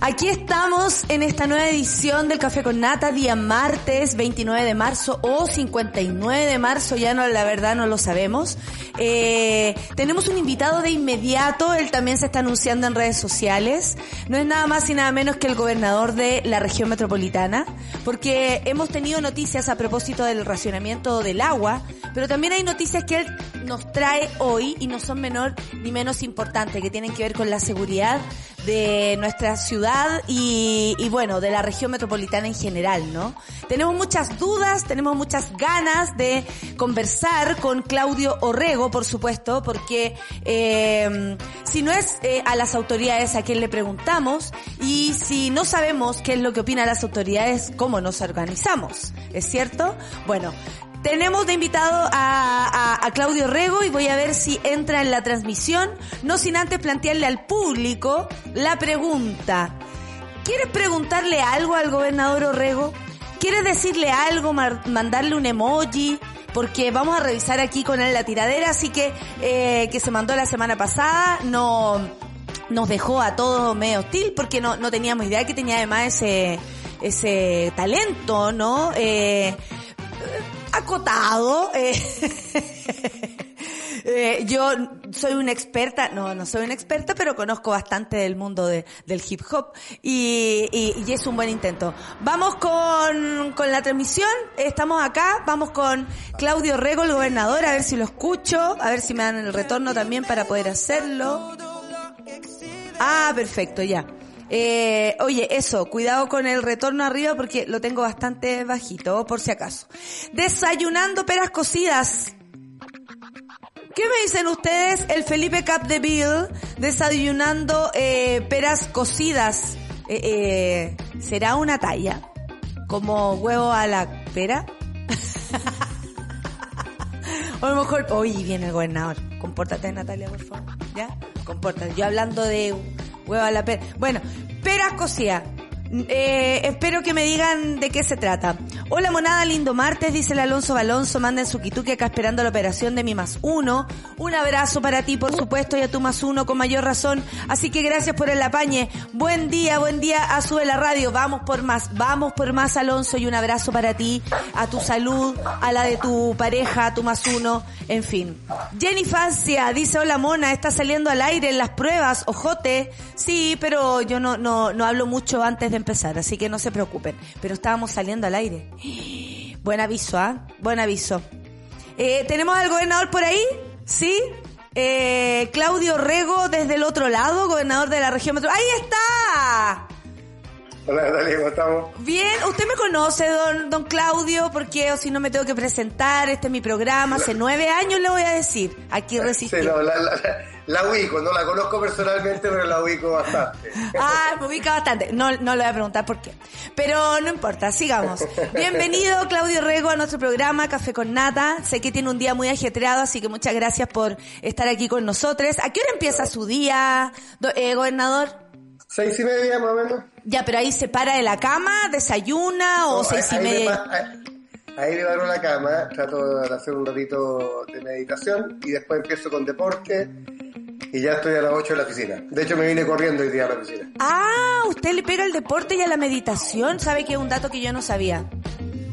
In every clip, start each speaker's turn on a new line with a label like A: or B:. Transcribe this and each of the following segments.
A: Aquí estamos en esta nueva edición del Café con Nata, día martes 29 de marzo o 59 de marzo, ya no, la verdad no lo sabemos. Eh, tenemos un invitado de inmediato, él también se está anunciando en redes sociales. No es nada más y nada menos que el gobernador de la región metropolitana, porque hemos tenido noticias a propósito del racionamiento del agua, pero también hay noticias que él nos trae hoy y no son menor ni menos importantes, que tienen que ver con la seguridad de nuestra ciudad y, y, bueno, de la región metropolitana en general, ¿no? Tenemos muchas dudas, tenemos muchas ganas de conversar con Claudio Orrego, por supuesto, porque eh, si no es eh, a las autoridades a quien le preguntamos y si no sabemos qué es lo que opinan las autoridades, cómo nos organizamos, ¿es cierto? Bueno, tenemos de invitado a, Claudio Rego y voy a ver si entra en la transmisión, no sin antes plantearle al público la pregunta. ¿Quieres preguntarle algo al gobernador Orrego? ¿Quieres decirle algo, mandarle un emoji? Porque vamos a revisar aquí con él la tiradera, así que eh, que se mandó la semana pasada, no nos dejó a todos medio hostil porque no, no teníamos idea que tenía además ese, ese talento, ¿no? Eh, acotado. Eh, eh, yo soy una experta, no, no soy una experta, pero conozco bastante del mundo de, del hip hop y, y, y, es un buen intento. Vamos con, con la transmisión, estamos acá, vamos con Claudio Rego, el gobernador, a ver si lo escucho, a ver si me dan el retorno también para poder hacerlo. Ah, perfecto, ya. Eh, oye, eso, cuidado con el retorno arriba porque lo tengo bastante bajito, por si acaso. Desayunando peras cocidas. ¿Qué me dicen ustedes? El Felipe Capdeville desayunando eh, peras cocidas. Eh, eh, ¿Será una talla? ¿Como huevo a la pera? o a lo mejor, hoy viene el gobernador. Compórtate, Natalia, por favor. ¿Ya? Compórtate. Yo hablando de huevo a la pera. Bueno, peras cocidas. Eh, espero que me digan de qué se trata. Hola monada, lindo martes, dice el Alonso Balonso, manden su quituque acá esperando la operación de mi más uno. Un abrazo para ti, por supuesto, y a tu más uno con mayor razón. Así que gracias por el apañe. Buen día, buen día a Sube la Radio. Vamos por más, vamos por más, Alonso, y un abrazo para ti, a tu salud, a la de tu pareja, a tu más uno, en fin. Jenny Fancia dice, hola mona, está saliendo al aire en las pruebas, ojote. Sí, pero yo no, no, no hablo mucho antes de empezar, así que no se preocupen. Pero estábamos saliendo al aire. Buen aviso, ¿ah? Buen aviso. Eh, ¿Tenemos al gobernador por ahí? ¿Sí? Eh, Claudio Rego desde el otro lado, gobernador de la región metro. ¡Ahí está!
B: Hola Natalia, ¿cómo estamos?
A: Bien, usted me conoce, don, don Claudio, porque o si no me tengo que presentar, este es mi programa, hace nueve años le voy a decir, aquí resistí.
B: Sí, no, la, la, la, ubico, no la conozco personalmente, pero la ubico bastante.
A: Ah, me ubica bastante, no, no le voy a preguntar por qué, pero no importa, sigamos. Bienvenido Claudio Rego a nuestro programa Café con Nata, sé que tiene un día muy ajetreado, así que muchas gracias por estar aquí con nosotros. ¿A qué hora empieza su día, eh, gobernador?
B: Seis y media más o menos.
A: Ya, pero ahí se para de la cama, desayuna o seis
B: ahí-
A: y media.
B: ahí- me paro en la cama, trato de hacer un ratito de meditación y después empiezo con deporte y ya estoy a las 8 de la oficina. De hecho me vine corriendo hoy día a la oficina.
A: Ah, usted le pega el deporte y a la meditación. ¿Sabe que es un dato que yo no sabía?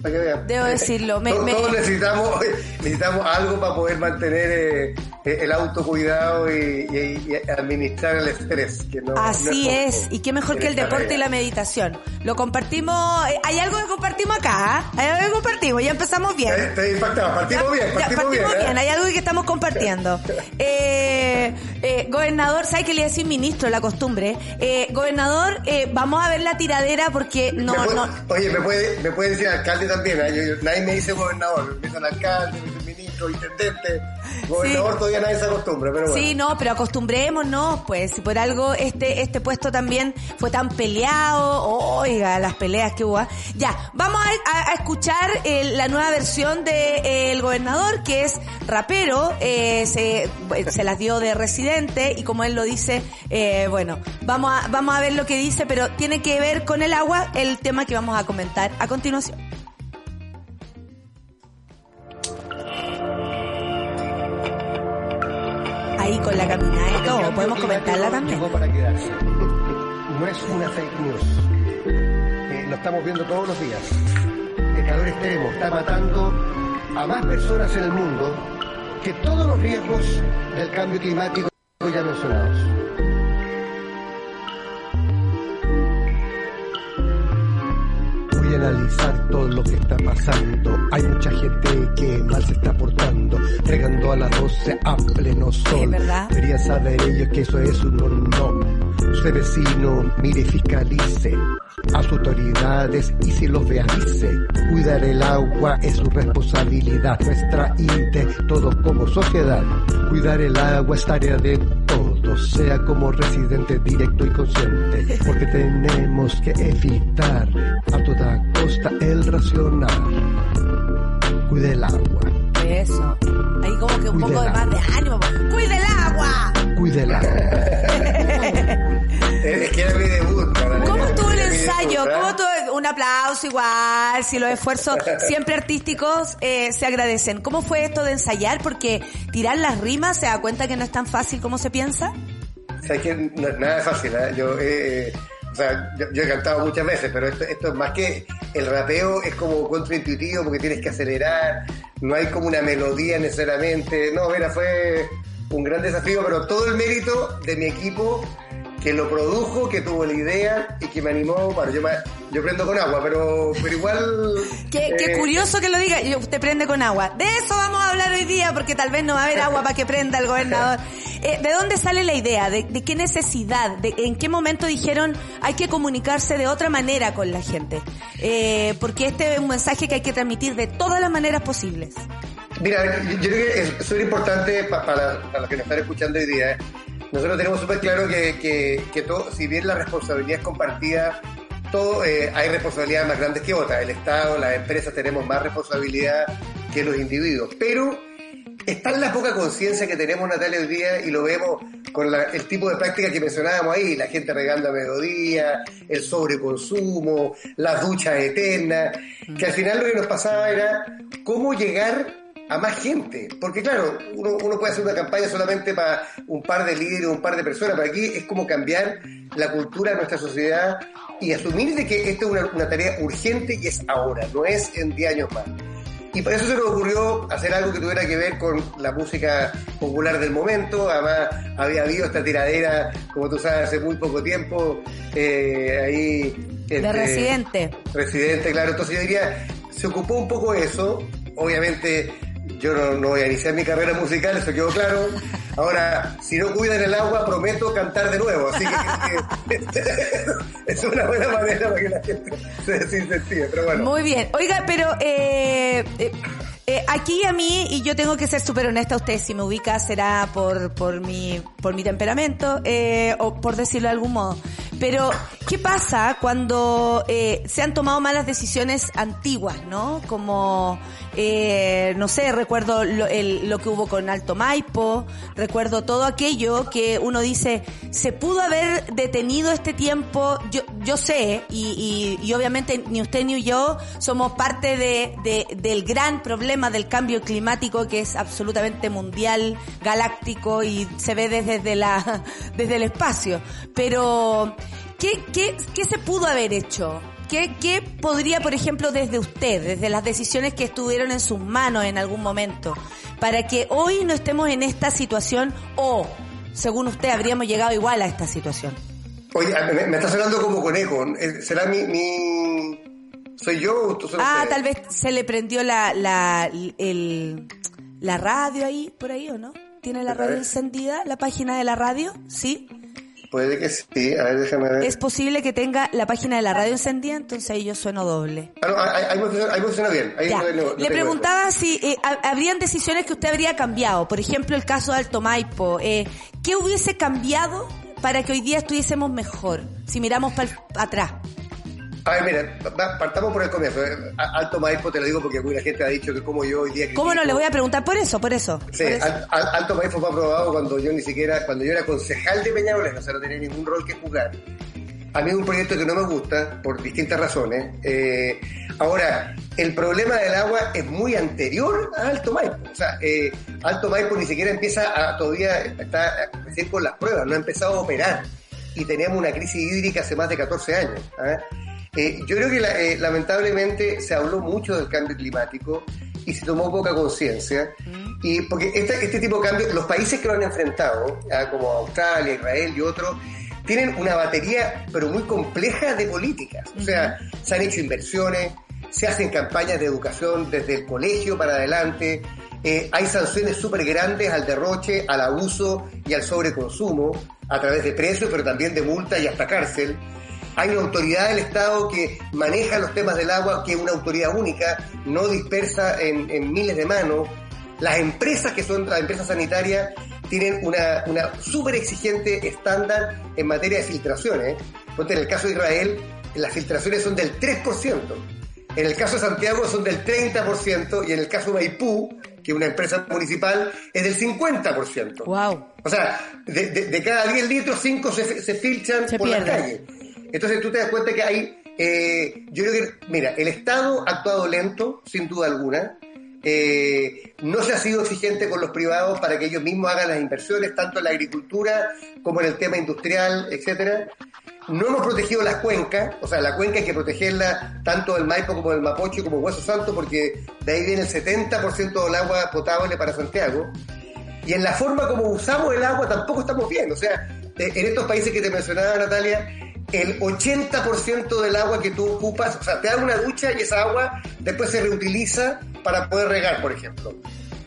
B: Para que vean.
A: Debo decirlo, me-
B: todos,
A: me-
B: todos necesitamos, necesitamos algo para poder mantener eh, eh, el autocuidado y, y- y administrar el estrés. Que no,
A: Así
B: no
A: es, y qué mejor que el deporte y la meditación. Lo compartimos, eh, hay algo que compartimos acá, ¿ah? hay algo que compartimos, ya empezamos bien.
B: Estoy- impactado, partimos
A: Ya,
B: bien,
A: ya,
B: partimos, bien. ¿eh?
A: hay algo que estamos compartiendo. Eh, eh, gobernador, ¿sabe que le iba a decir ministro la costumbre? Eh, gobernador, eh, vamos a ver la tiradera porque no,
B: Me puede-
A: no,
B: Oye, me puede, me puede decir alcalde también, ¿eh? Yo- nadie me dice gobernador, me dicen alcalde, me dicen ministro. intendente, gobernador, todavía nadie se acostumbra, pero bueno.
A: Sí, no, pero acostumbrémonos, pues, si por algo este, este puesto también fue tan peleado, oiga, las peleas que hubo. ¿ah? Ya, vamos a, escuchar eh, la nueva versión de eh, El Gobernador, que es rapero, eh, se, se las dio de residente, y como él lo dice, bueno, vamos a, vamos a ver lo que dice, pero tiene que ver con el agua, el tema que vamos a comentar a continuación. La caminada y todo. Podemos comentarla también.
B: para quedarse. No es una fake news. Eh, lo estamos viendo todos los días. El calor extremo está matando a más personas en el mundo que todos los riesgos del cambio climático ya mencionados.
C: Analizar todo lo que está pasando. Hay mucha gente que mal se está portando, regando a las 12 a pleno sol. Debería saber ellos que eso es un no. Usted vecino, mire y fiscalice a sus autoridades y si los avise. Cuidar el agua es su responsabilidad, nuestra INTE, todos como sociedad. Cuidar el agua es tarea de sea como residente directo y consciente, porque tenemos que evitar a toda costa el racionar. Cuide el agua.
A: Eso. Ahí como que un poco de más de ánimo. ¡Cuide el agua!
C: Cuide el agua.
B: Es que era mi debut.
A: ¿Cómo estuvo el ensayo? ¿Cómo estuvo? Un aplauso igual, si los esfuerzos siempre artísticos eh, se agradecen. ¿Cómo fue esto de ensayar? Porque tirar las rimas se da cuenta que no es tan fácil como se piensa.
B: O que no es nada fácil. ¿eh? Yo, eh, o sea, yo, he cantado muchas veces, pero esto, esto es más que el rapeo es como contraintuitivo porque tienes que acelerar, no hay como una melodía necesariamente. No, mira, fue un gran desafío, pero todo el mérito de mi equipo que lo produjo, que tuvo la idea y que me animó. Bueno, yo, yo prendo con agua, pero, pero igual.
A: qué, qué, eh, curioso que lo diga. Usted prende con agua. De eso vamos a hablar hoy día, porque tal vez no va a haber agua para que prenda el gobernador. Eh, ¿De dónde sale la idea? ¿De, qué necesidad? ¿De en qué momento dijeron hay que comunicarse de otra manera con la gente? Eh, porque este es un mensaje que hay que transmitir de todas las maneras posibles.
B: Mira, yo creo que es súper importante para, para los que nos están escuchando hoy día. Nosotros tenemos súper claro que, que, todo, si bien la responsabilidad es compartida, todo, eh, hay responsabilidades más grandes que otras. El Estado, las empresas tenemos más responsabilidad que los individuos. Pero está en la poca conciencia que tenemos, Natalia, hoy día, y lo vemos con el tipo de práctica que mencionábamos ahí, la gente regando a mediodía, el sobreconsumo, las duchas eternas, que al final lo que nos pasaba era cómo llegar a más gente. Porque claro, uno, uno, puede hacer una campaña solamente para un par de líderes, un par de personas, pero aquí es como cambiar la cultura de nuestra sociedad y asumir de que esto es una, una tarea urgente y es ahora, no es en 10 años más. Y por eso se nos ocurrió hacer algo que tuviera que ver con la música popular del momento. Además, había habido esta tiradera, como tú sabes, hace muy poco tiempo, eh, ahí...
A: de este, Residente.
B: Residente, claro. Entonces yo diría, se ocupó un poco eso. Obviamente yo no, voy a iniciar mi carrera musical, eso quedó claro. Ahora, si no cuidan el agua, prometo cantar de nuevo. Así que, es una buena manera para que la gente se desincentive. Pero bueno.
A: Muy bien. Oiga, pero eh, eh, eh, aquí a mí, y yo tengo que ser súper honesta, usted si me ubica será por, por, mi, por mi temperamento, eh, o por decirlo de algún modo. Pero, ¿qué pasa cuando eh, se han tomado malas decisiones antiguas, no? Como, eh, no sé, recuerdo lo, el, lo que hubo con Alto Maipo, recuerdo todo aquello que uno dice, se pudo haber detenido este tiempo, yo, yo sé, y, y, y obviamente ni usted ni yo somos parte de, de, del gran problema del cambio climático que es absolutamente mundial, galáctico y se ve desde, la, desde el espacio. Pero, ¿Qué, qué, qué se pudo haber hecho? ¿Qué, ¿Qué podría, por ejemplo, desde usted, desde las decisiones que estuvieron en sus manos en algún momento, para que hoy no estemos en esta situación o, según usted, habríamos llegado igual a esta situación?
B: Oye, me, me estás hablando como conejo. Eh, ¿Será mi, mi... ¿Soy yo o tú
A: Ah, tal vez se le prendió la, la, el, la radio ahí, por ahí, ¿o no? ¿Tiene la radio encendida, la página de la radio? ¿Sí?
B: Puede que sí, a ver, déjame ver.
A: Es posible que tenga la página de la radio encendida, entonces ahí yo sueno doble.
B: Ah, no, ahí, ahí funciona bien. Ahí
A: Ya.
B: no- no- no
A: Le preguntaba si eh, ha- habrían decisiones que usted habría cambiado. Por ejemplo, el caso de Alto Maipo. Eh, ¿Qué hubiese cambiado para que hoy día estuviésemos mejor? Si miramos para atrás.
B: A ver, mira, partamos por el comienzo. eh. Alto Maipo te lo digo porque alguna gente ha dicho que como yo hoy día...
A: ¿Cómo no
B: critico-
A: le voy a preguntar por eso? Por eso.
B: Sí,
A: por eso.
B: Alto Maipo fue aprobado cuando yo ni siquiera, cuando yo era concejal de Peñalolén, o sea, no tenía ningún rol que jugar. A mí es un proyecto que no me gusta, por distintas razones. Eh, ahora, el problema del agua es muy anterior a Alto Maipo. O sea, eh, Alto Maipo ni siquiera empieza a, todavía está recién con las pruebas, no ha empezado a operar. Y tenemos una crisis hídrica hace más de 14 años. ¿ah? Eh, yo creo que la- eh, lamentablemente se habló mucho del cambio climático y se tomó poca conciencia. Y porque este, este tipo de cambios, los países que lo han enfrentado, ah, como Australia, Israel y otros, tienen una batería, pero muy compleja de políticas. O sea, se han hecho inversiones, se hacen campañas de educación desde el colegio para adelante, eh, hay sanciones súper grandes al derroche, al abuso y al sobreconsumo a través de precios, pero también de multa y hasta cárcel. Hay una autoridad del Estado que maneja los temas del agua, que es una autoridad única, no dispersa en, en miles de manos. Las empresas que son las empresas sanitarias tienen una, una súper exigente estándar en materia de filtraciones. Ponte, en el caso de Israel, las filtraciones son del 3%. En el caso de Santiago son del 30% y en el caso de Maipú, que es una empresa municipal, es del 50%.
A: Wow.
B: O sea, de, de- de cada 10 litros, 5 se, se filtran
A: Se
B: por la
A: pierden.
B: calle. Entonces tú te das cuenta que hay, eh, yo creo que, mira, el Estado ha actuado lento, sin duda alguna. Eh, no se ha sido exigente con los privados para que ellos mismos hagan las inversiones, tanto en la agricultura como en el tema industrial, etcétera. No hemos protegido las cuencas, o sea, la cuenca hay que protegerla tanto del Maipo como del Mapocho como Hueso Santo, porque de ahí viene el 70% del agua potable para Santiago. Y en la forma como usamos el agua tampoco estamos bien. O sea, eh, en estos países que te mencionaba Natalia, el 80% del agua que tú ocupas, o sea, te dan una ducha y esa agua después se reutiliza para poder regar, por ejemplo.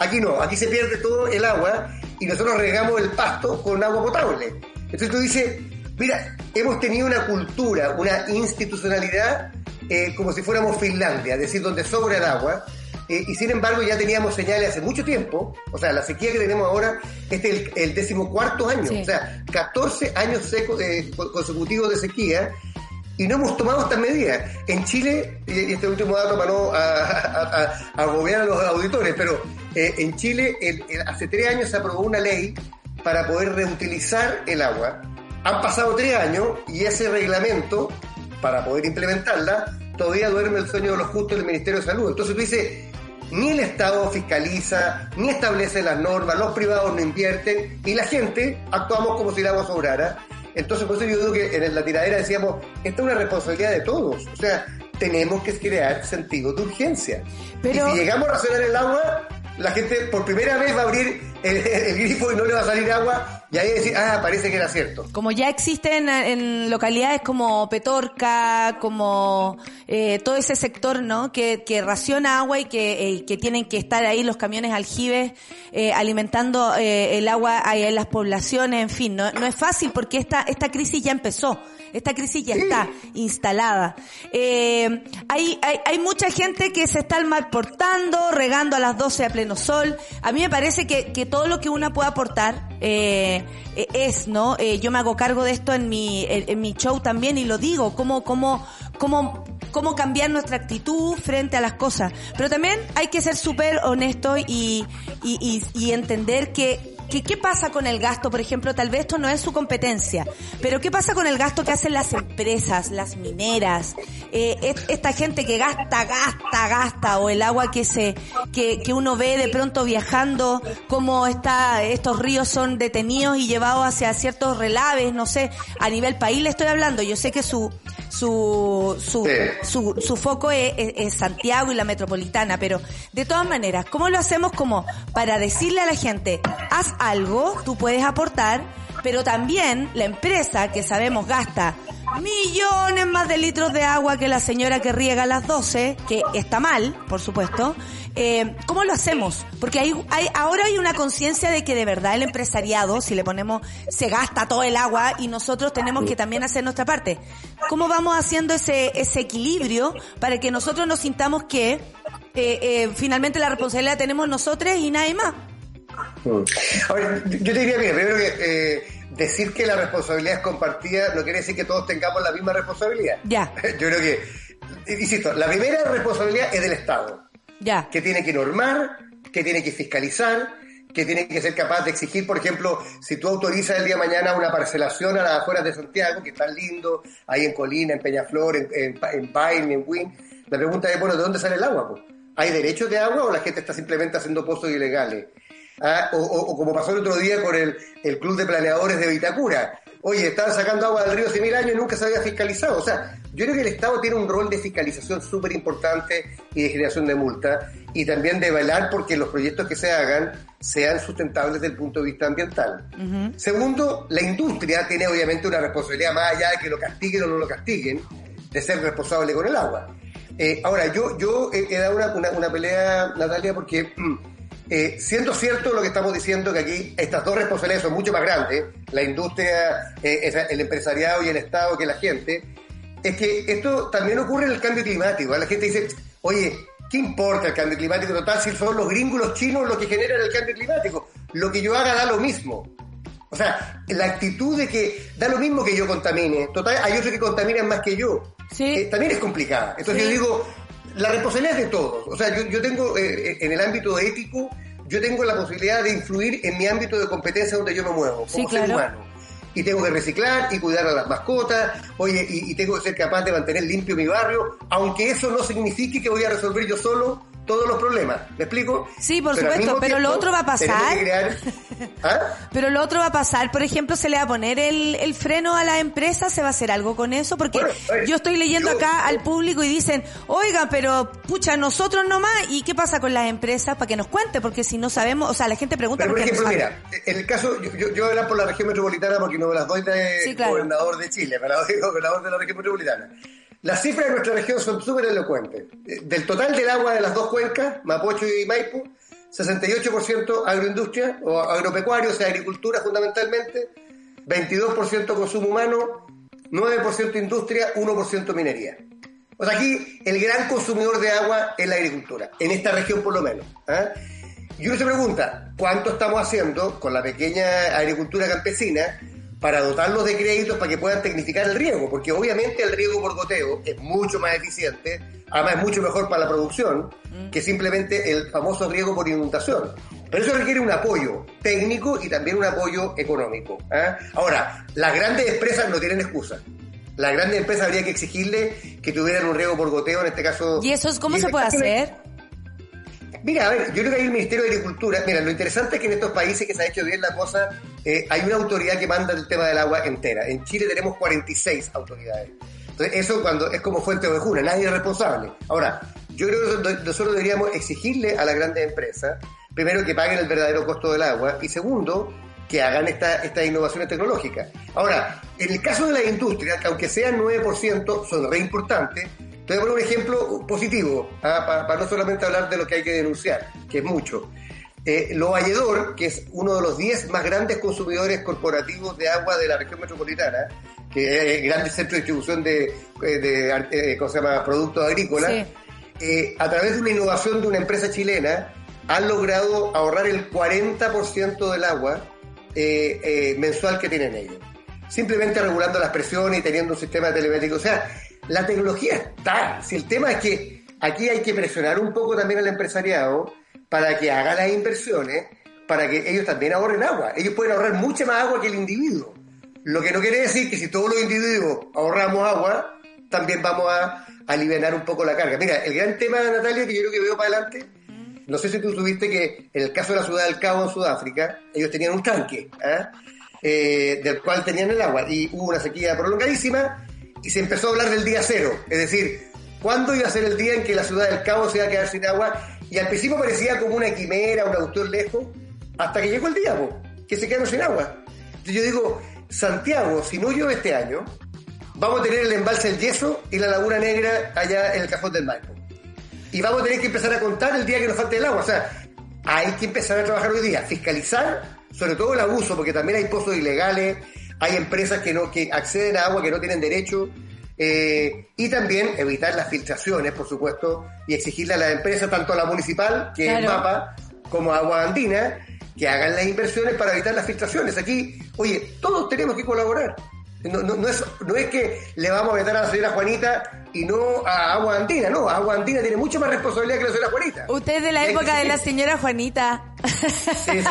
B: Aquí no, aquí se pierde todo el agua y nosotros regamos el pasto con agua potable. Entonces tú dices, mira, hemos tenido una cultura, una institucionalidad eh, como si fuéramos Finlandia, es decir, donde sobra el agua. Eh, y sin embargo ya teníamos señales hace mucho tiempo, o sea, la sequía que tenemos ahora, este es el, el decimocuarto año,
A: Sí.
B: o sea, 14 años secos eh, co- consecutivos de sequía, y no hemos tomado estas medidas. En Chile, y este último dato para no a, a, a- a agobiar a los auditores, pero eh, en Chile el- el- hace tres años se aprobó una ley para poder reutilizar el agua. Han pasado tres años y ese reglamento, para poder implementarla, todavía duerme el sueño de los justos del Ministerio de Salud. Entonces tú dices, ni el Estado fiscaliza, ni establece las normas, los privados no invierten y la gente actuamos como si el agua sobrara. Entonces, por eso yo digo que en la tiradera decíamos, esta es una responsabilidad de todos. O sea, tenemos que crear sentido de urgencia.
A: Pero-
B: Y si llegamos a racionar el agua, la gente por primera vez va a abrir el, el grifo y no le va a salir agua y ahí decir, ah, parece que era cierto.
A: Como ya existen en localidades como Petorca, como eh, todo ese sector, ¿no? Que, que raciona agua y que, eh, que tienen que estar ahí los camiones aljibes eh, alimentando eh, el agua ahí en las poblaciones, en fin, no, no es fácil porque esta, esta crisis ya empezó. Esta crisis ya está instalada. Eh, hay, hay, hay mucha gente que se está mal portando, regando a las 12 a pleno sol. A mí me parece que, que todo lo que una puede aportar eh, es, ¿no? Eh, yo me hago cargo de esto en mi, en, mi show también y lo digo, cómo, cómo, cómo, cómo cambiar nuestra actitud frente a las cosas. Pero también hay que ser súper honesto y, y, y entender que que qué pasa con el gasto, por ejemplo, tal vez esto no es su competencia, pero qué pasa con el gasto que hacen las empresas, las mineras, eh, es- esta gente que gasta, gasta, gasta, o el agua que se, que, que uno ve de pronto viajando, cómo está, estos ríos son detenidos y llevados hacia ciertos relaves, no sé, a nivel país le estoy hablando, yo sé que su, su, su,
B: Sí.
A: su, su foco es, es- es Santiago y la metropolitana, pero de todas maneras, ¿cómo lo hacemos como para decirle a la gente, haz algo, tú puedes aportar, pero también la empresa que sabemos gasta millones más de litros de agua que la señora que riega a las 12, que está mal, por supuesto. Eh, ¿Cómo lo hacemos? Porque hay, hay, ahora hay una conciencia de que de verdad el empresariado, si le ponemos, se gasta todo el agua y nosotros tenemos que también hacer nuestra parte. ¿Cómo vamos haciendo ese, ese equilibrio para que nosotros nos sintamos que eh, eh, finalmente la responsabilidad tenemos nosotros y nadie más?
B: Mm. Ahora, yo te diría, mira, primero que eh, decir que la responsabilidad es compartida no quiere decir que todos tengamos la misma responsabilidad.
A: Ya.
B: Yo creo que, insisto, la primera responsabilidad es del Estado.
A: Ya.
B: Que tiene que normar, que tiene que fiscalizar, que tiene que ser capaz de exigir, por ejemplo, si tú autorizas el día de mañana una parcelación a las afueras de Santiago, que está lindo, ahí en Colina, en Peñaflor, en, en, en en Wynn, la pregunta es, bueno, ¿de dónde sale el agua? ¿Hay derechos de agua o la gente está simplemente haciendo pozos ilegales? ¿Ah? O, o, o, como pasó el otro día con el, el Club de Planeadores de Vitacura. Oye, estaban sacando agua del río hace mil años y nunca se había fiscalizado. O sea, yo creo que el Estado tiene un rol de fiscalización súper importante y de generación de multa y también de velar porque los proyectos que se hagan sean sustentables desde el punto de vista ambiental. Uh -huh. Segundo, la industria tiene obviamente una responsabilidad más allá de que lo castiguen o no lo castiguen, de ser responsable con el agua. Eh, ahora, yo, yo he, he dado una, una, una, pelea, Natalia, porque eh, siendo cierto lo que estamos diciendo, que aquí estas dos responsabilidades son mucho más grandes, la industria, eh, el empresariado y el Estado que la gente, es que esto también ocurre en el cambio climático. La gente dice, oye, ¿qué importa el cambio climático total si son los gringos, los chinos los que generan el cambio climático? Lo que yo haga da lo mismo. O sea, la actitud de que da lo mismo que yo contamine, total, hay otros que contaminan más que yo,
A: sí.
B: eh, también es complicada. Entonces sí. yo digo, la responsabilidad es de todos. O sea, yo, yo tengo, eh, en el ámbito ético, yo tengo la posibilidad de influir en mi ámbito de competencia donde yo me muevo, como
A: sí,
B: ser humano. Y tengo que reciclar y cuidar a las mascotas, oye, y, y, tengo que ser capaz de mantener limpio mi barrio, aunque eso no signifique que voy a resolver yo solo todos los problemas. ¿Me explico?
A: Sí, por pero supuesto, pero lo otro va a pasar.
B: Crear... ¿Ah?
A: Pero lo otro va a pasar, por ejemplo, se le va a poner el, el freno a la empresa, se va a hacer algo con eso, porque bueno, ver, yo estoy leyendo yo... acá al público y dicen, oiga, pero pucha, nosotros nomás, ¿y qué pasa con las empresas? Para que nos cuente, porque si no sabemos, o sea, la gente pregunta.
B: Pero, por ejemplo,
A: no
B: mira, en el caso, yo, yo, yo era por la región metropolitana porque no me las doy de
A: sí, claro.
B: gobernador de Chile, me las doy de gobernador de la región metropolitana. Las cifras de nuestra región son súper elocuentes. Del total del agua de las dos cuencas, Mapocho y Maipo, 68% agroindustria o agropecuario, o sea, agricultura fundamentalmente, 22% consumo humano, 9% industria, 1% minería. O sea, aquí el gran consumidor de agua es la agricultura, en esta región por lo menos. ¿eh? Y uno se pregunta, ¿cuánto estamos haciendo con la pequeña agricultura campesina para dotarlos de créditos para que puedan tecnificar el riego, porque obviamente el riego por goteo es mucho más eficiente, además es mucho mejor para la producción mm. que simplemente el famoso riego por inundación. Pero eso requiere un apoyo técnico y también un apoyo económico. ¿eh? Ahora, las grandes empresas no tienen excusa. Las grandes empresas habría que exigirle que tuvieran un riego por goteo, en este caso...
A: ¿Y eso es cómo se puede hacer?
B: Mira, a ver, yo creo que hay el Ministerio de Agricultura. Mira, lo interesante es que en estos países que se ha hecho bien la cosa, eh, hay una autoridad que manda el tema del agua entera. En Chile tenemos 46 autoridades. Entonces, eso cuando es como fuente de juna, nadie es responsable. Ahora, yo creo que nosotros deberíamos exigirle a las grandes empresas, primero, que paguen el verdadero costo del agua, y segundo, que hagan estas esta innovaciones tecnológicas. Ahora, en el caso de la industria, que aunque sean 9%, son re importantes, te voy a poner un ejemplo positivo, ¿ah? para, para, no solamente hablar de lo que hay que denunciar, que es mucho. Eh, Lo Valledor, que es uno de los 10 más grandes consumidores corporativos de agua de la región metropolitana, que es grande centro de distribución de, de, de eh, ¿cómo se llama? productos agrícolas, sí. eh, a través de una innovación de una empresa chilena, han logrado ahorrar el 40% del agua eh, eh, mensual que tienen ellos. Simplemente regulando las presiones y teniendo un sistema telemétrico. O sea, la tecnología está. Si el tema es que aquí hay que presionar un poco también al empresariado para que haga las inversiones, para que ellos también ahorren agua. Ellos pueden ahorrar mucha más agua que el individuo. Lo que no quiere decir que si todos los individuos ahorramos agua, también vamos a aliviar un poco la carga. Mira, el gran tema, Natalia, que yo creo que veo para adelante, no sé si tú tuviste que en el caso de la ciudad del Cabo en Sudáfrica, ellos tenían un tanque, ¿eh? Eh, del cual tenían el agua, y hubo una sequía prolongadísima, y se empezó a hablar del día cero, es decir, ¿cuándo iba a ser el día en que la ciudad del Cabo se iba a quedar sin agua? Y al principio parecía como una quimera, un autor lejos, hasta que llegó el día, po, que se quedaron sin agua. Entonces yo digo, Santiago, si no llueve este año, vamos a tener el embalse del yeso y la laguna negra allá en el cajón del Maipo. Y vamos a tener que empezar a contar el día que nos falte el agua. O sea, hay que empezar a trabajar hoy día, fiscalizar sobre todo el abuso, porque también hay pozos ilegales, hay empresas que no que acceden a agua que no tienen derecho, eh, y también evitar las filtraciones, por supuesto, y exigirle a las empresas, tanto a la municipal, que es MAPA, como a Agua Andina, que hagan las inversiones para evitar las filtraciones. Aquí, oye, todos tenemos que colaborar. No, no, no, es, no es que le vamos a vetar a la señora Juanita y no a Agua Andina, no, Agua Andina tiene mucha más responsabilidad que la señora Juanita.
A: Usted es de la época de la señora Juanita.
B: Sí,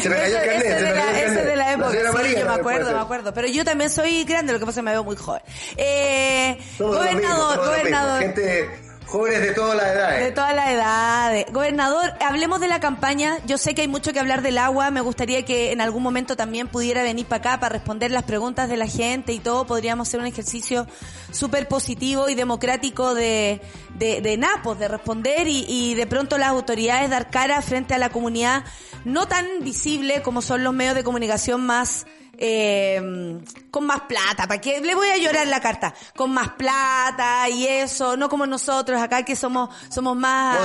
B: se me, cayó el carnet. Ese
A: de, la, ese de la época, sí,
B: María,
A: yo me acuerdo, me acuerdo. Pero yo también soy grande, lo que pasa es que me veo muy joven. Eh, gobernador, gobernador.
B: Gente Jóvenes de todas las edades.
A: De todas las edades. Gobernador, hablemos de la campaña. Yo sé que hay mucho que hablar del agua. Me gustaría que en algún momento también pudiera venir para acá para responder las preguntas de la gente y todo. Podríamos hacer un ejercicio súper positivo y democrático de, de, de napos, de responder y, y de pronto las autoridades dar cara frente a la comunidad no tan visible como son los medios de comunicación más eh, con más plata, ¿para qué? Le voy a llorar la carta, con más plata y eso, no como nosotros acá que somos somos más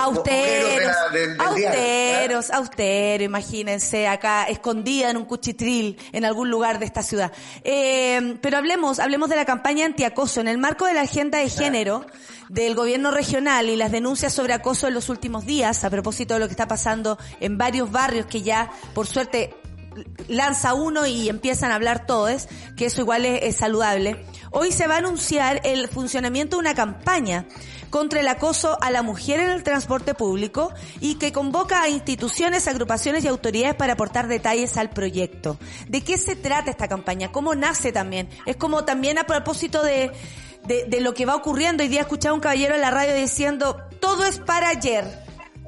A: austeros, austeros, austeros, imagínense acá escondida en un cuchitril en algún lugar de esta ciudad. Eh, pero hablemos, hablemos de la campaña antiacoso en el marco de la agenda de género del gobierno regional y las denuncias sobre acoso en los últimos días, a propósito de lo que está pasando en varios barrios que ya, por suerte, lanza uno y empiezan a hablar todos, que eso igual es, saludable. Hoy se va a anunciar el funcionamiento de una campaña contra el acoso a la mujer en el transporte público y que convoca a instituciones, agrupaciones y autoridades para aportar detalles al proyecto. ¿De qué se trata esta campaña? ¿Cómo nace también? Es como también a propósito de, de, de lo que va ocurriendo. Hoy día escuchaba un caballero en la radio diciendo, todo es para ayer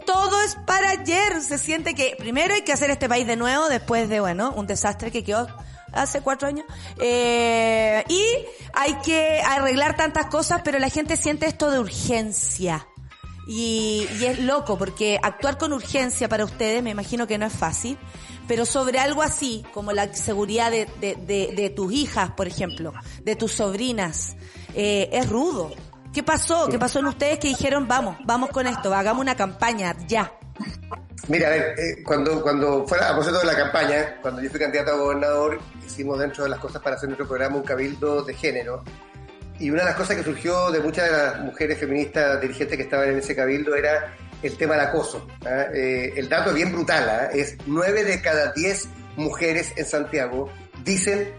A: todo es para ayer. Se siente que primero hay que hacer este país de nuevo después de, bueno, un desastre que quedó hace cuatro años. Eh, y hay que arreglar tantas cosas, pero la gente siente esto de urgencia. Y, y es loco, porque actuar con urgencia para ustedes me imagino que no es fácil, pero sobre algo así, como la seguridad de, de, de, tus hijas, por ejemplo, de tus sobrinas, eh, es rudo. ¿Qué pasó? ¿Qué pasó en ustedes que dijeron, vamos, vamos con esto, hagamos una campaña, ya?
B: Mira, a ver, eh, cuando, cuando fue a propósito de la campaña, cuando yo fui candidato a gobernador, hicimos dentro de las cosas para hacer nuestro programa un cabildo de género. Y una de las cosas que surgió de muchas de las mujeres feministas dirigentes que estaban en ese cabildo era el tema del acoso. ¿ah? Eh, el dato es bien brutal, ¿ah? es nueve de cada diez mujeres en Santiago dicen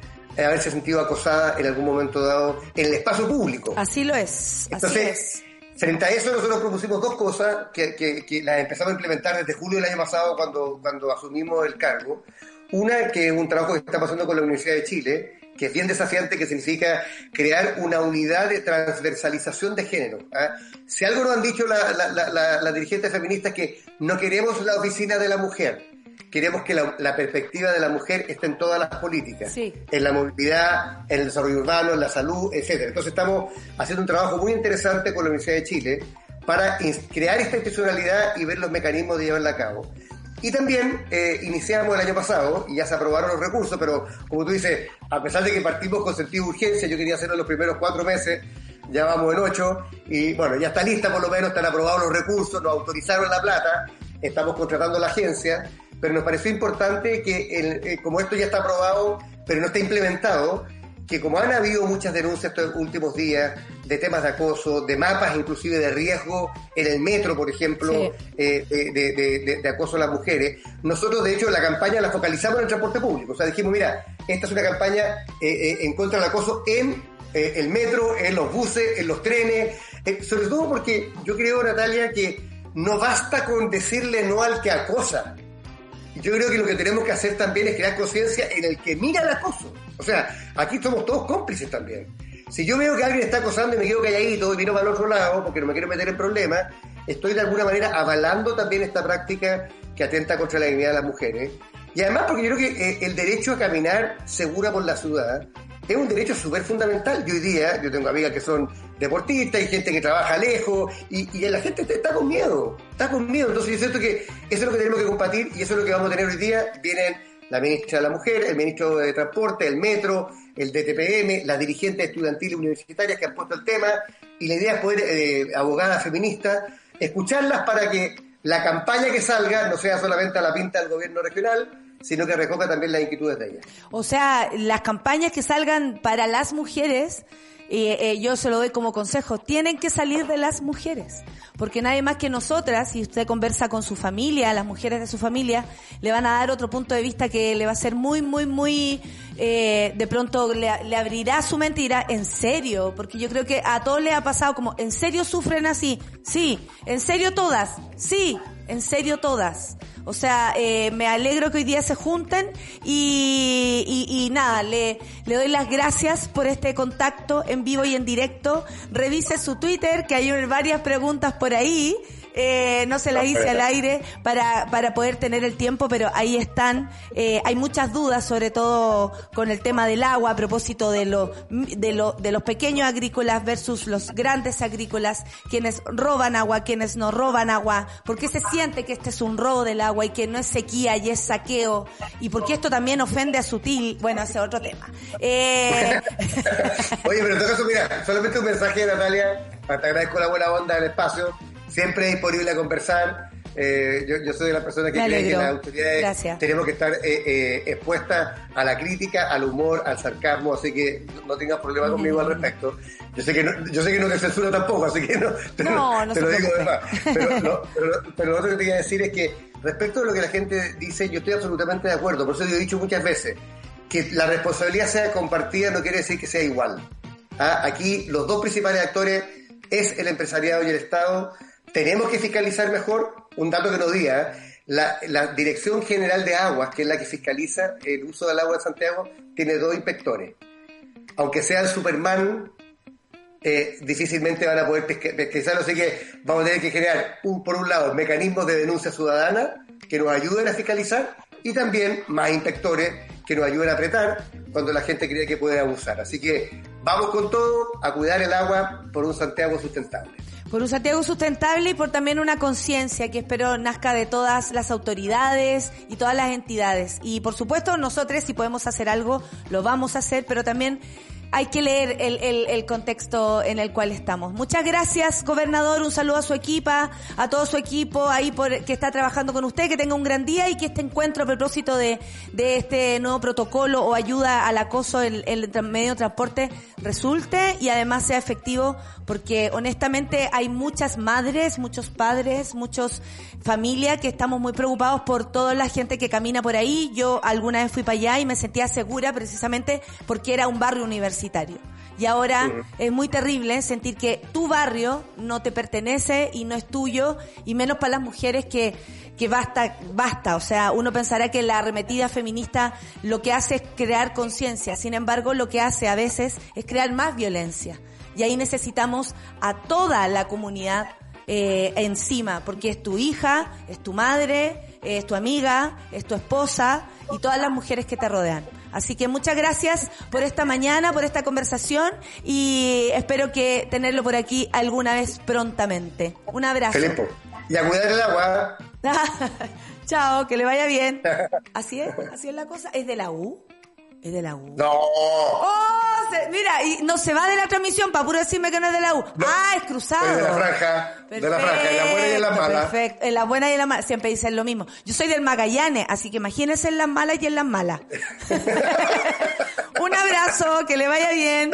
B: haberse sentido acosada en algún momento dado en el espacio público.
A: Así lo es.
B: Entonces, frente a eso nosotros propusimos dos cosas que, que, las empezamos a implementar desde julio del año pasado cuando, cuando asumimos el cargo. Una que es un trabajo que está pasando con la Universidad de Chile, que es bien desafiante, que significa crear una unidad de transversalización de género. ¿ah? Si algo nos han dicho las la, la, dirigentes feministas que no queremos la oficina de la mujer, queremos que la, perspectiva de la mujer esté en todas las políticas, en la movilidad, en el desarrollo urbano, en la salud, etcétera. Entonces estamos haciendo un trabajo muy interesante con la Universidad de Chile para crear esta institucionalidad y ver los mecanismos de llevarla a cabo. Y también eh, iniciamos el año pasado y ya se aprobaron los recursos, pero como tú dices, a pesar de que partimos con sentido de urgencia, yo quería hacerlo en los primeros cuatro meses, ya vamos en ocho y bueno, ya está lista por lo menos, están aprobados los recursos, nos autorizaron la plata, estamos contratando la agencia pero nos pareció importante que, el, eh, como esto ya está aprobado, pero no está implementado, que como han habido muchas denuncias estos últimos días de temas de acoso, de mapas inclusive de riesgo en el metro, por ejemplo, eh, de, de, acoso a las mujeres, nosotros de hecho la campaña la focalizamos en el transporte público. O sea, dijimos, mira, esta es una campaña eh, en contra del acoso en el metro, en los buses, en los trenes, sobre todo porque yo creo, Natalia, que no basta con decirle no al que acosa yo creo que lo que tenemos que hacer también es crear conciencia en el que mira el acoso. O sea, aquí somos todos cómplices también. Si yo veo que alguien está acosando y me quedo calladito y miro para el otro lado porque no me quiero meter en problemas, estoy de alguna manera avalando también esta práctica que atenta contra la dignidad de las mujeres. Y además porque yo creo que eh, el derecho a caminar segura por la ciudad es un derecho súper fundamental. Y hoy día, yo tengo amigas que son deportistas, hay gente que trabaja lejos, y, y la gente está con miedo, está con miedo. Entonces yo siento que eso es lo que tenemos que compartir y eso es lo que vamos a tener hoy día. Vienen la ministra de la Mujer, el ministro de Transporte, el Metro, el DTPM, las dirigentes estudiantiles universitarias que han puesto el tema, y la idea es poder, eh, abogadas feministas, escucharlas para que la campaña que salga no sea solamente a la pinta del gobierno regional, sino que recoja también las inquietudes de ellas.
A: O sea, las campañas que salgan para las mujeres, eh, yo se lo doy como consejo, tienen que salir de las mujeres porque nadie más que nosotras, si usted conversa con su familia, las mujeres de su familia, le van a dar otro punto de vista que le va a ser muy, muy, muy, eh, de pronto le, le, abrirá su mente y dirá, ¿en serio? Porque yo creo que a todos les ha pasado como, ¿en serio sufren así? Sí, ¿en serio todas? Sí, en serio todas. O sea, eh, me alegro que hoy día se junten y, y, y, nada, le, le doy las gracias por este contacto en vivo y en directo. Revise su Twitter, que hay varias preguntas por ahí. Eh, no se la hice al aire para, para poder tener el tiempo, pero ahí están. Eh, hay muchas dudas, sobre todo con el tema del agua, a propósito de, lo, de, lo, de los pequeños agrícolas versus los grandes agrícolas, quienes roban agua, quienes no roban agua, por qué se siente que este es un robo del agua y que no es sequía y es saqueo, y por qué esto también ofende a Sutil, bueno, ese es otro tema.
B: Eh... Oye, pero en todo caso, mira, solamente un mensaje, Natalia, te agradezco la buena onda del espacio siempre disponible a conversar. Eh, yo, yo, soy de la persona que cree que las autoridades tenemos que estar eh, eh, expuestas a la crítica, al humor, al sarcasmo, así que no tengas problema conmigo al respecto. Yo sé que no, yo sé que no te censuro tampoco, así que no te,
A: no, no
B: te lo digo de más. Pero, no, pero, pero, lo otro que te quería decir es que respecto a lo que la gente dice, yo estoy absolutamente de acuerdo. Por eso yo he dicho muchas veces que la responsabilidad sea compartida no quiere decir que sea igual. ¿Ah? Aquí los dos principales actores es el empresariado y el Estado tenemos que fiscalizar mejor, un dato que nos diga, la, la, Dirección General de Aguas, que es la que fiscaliza el uso del agua en Santiago, tiene dos inspectores. Aunque sea el Superman, eh, difícilmente van a poder pesquisarlo, así que vamos a tener que crear, un, por un lado, mecanismos de denuncia ciudadana que nos ayuden a fiscalizar y también más inspectores que nos ayuden a apretar cuando la gente cree que puede abusar. Así que vamos con todo a cuidar el agua por un Santiago sustentable
A: por un Santiago sustentable y por también una conciencia que espero nazca de todas las autoridades y todas las entidades. Y por supuesto nosotros si podemos hacer algo, lo vamos a hacer, pero también hay que leer el, el, el, contexto en el cual estamos. Muchas gracias, gobernador. Un saludo a su equipa, a todo su equipo ahí por, que está trabajando con usted. Que tenga un gran día y que este encuentro a propósito de, de este nuevo protocolo o ayuda al acoso en el medio de transporte resulte y además sea efectivo porque honestamente hay muchas madres, muchos padres, muchos familias que estamos muy preocupados por toda la gente que camina por ahí. Yo alguna vez fui para allá y me sentía segura precisamente porque era un barrio universitario y ahora es muy terrible sentir que tu barrio no te pertenece y no es tuyo, y menos para las mujeres que, que basta, basta. O sea, uno pensará que la arremetida feminista lo que hace es crear conciencia. Sin embargo, lo que hace a veces es crear más violencia. Y ahí necesitamos a toda la comunidad eh, encima, porque es tu hija, es tu madre, es tu amiga, es tu esposa y todas las mujeres que te rodean. Así que muchas gracias por esta mañana, por esta conversación y espero que tenerlo por aquí alguna vez prontamente. Un abrazo.
B: Y a cuidar el agua.
A: Chao, que le vaya bien. Así es, así es la cosa. ¿Es de la U? Es de la U.
B: No.
A: Oh, mira, y no se va de la transmisión para puro decirme que no es de la U. Ah, es cruzado.
B: Es de la franja. de la franja, en la buena y en la mala.
A: Perfecto, en la buena y en la mala. Siempre dicen lo mismo. Yo soy del Magallanes, así que imagínense en las malas y en las malas. Un abrazo, que le vaya bien.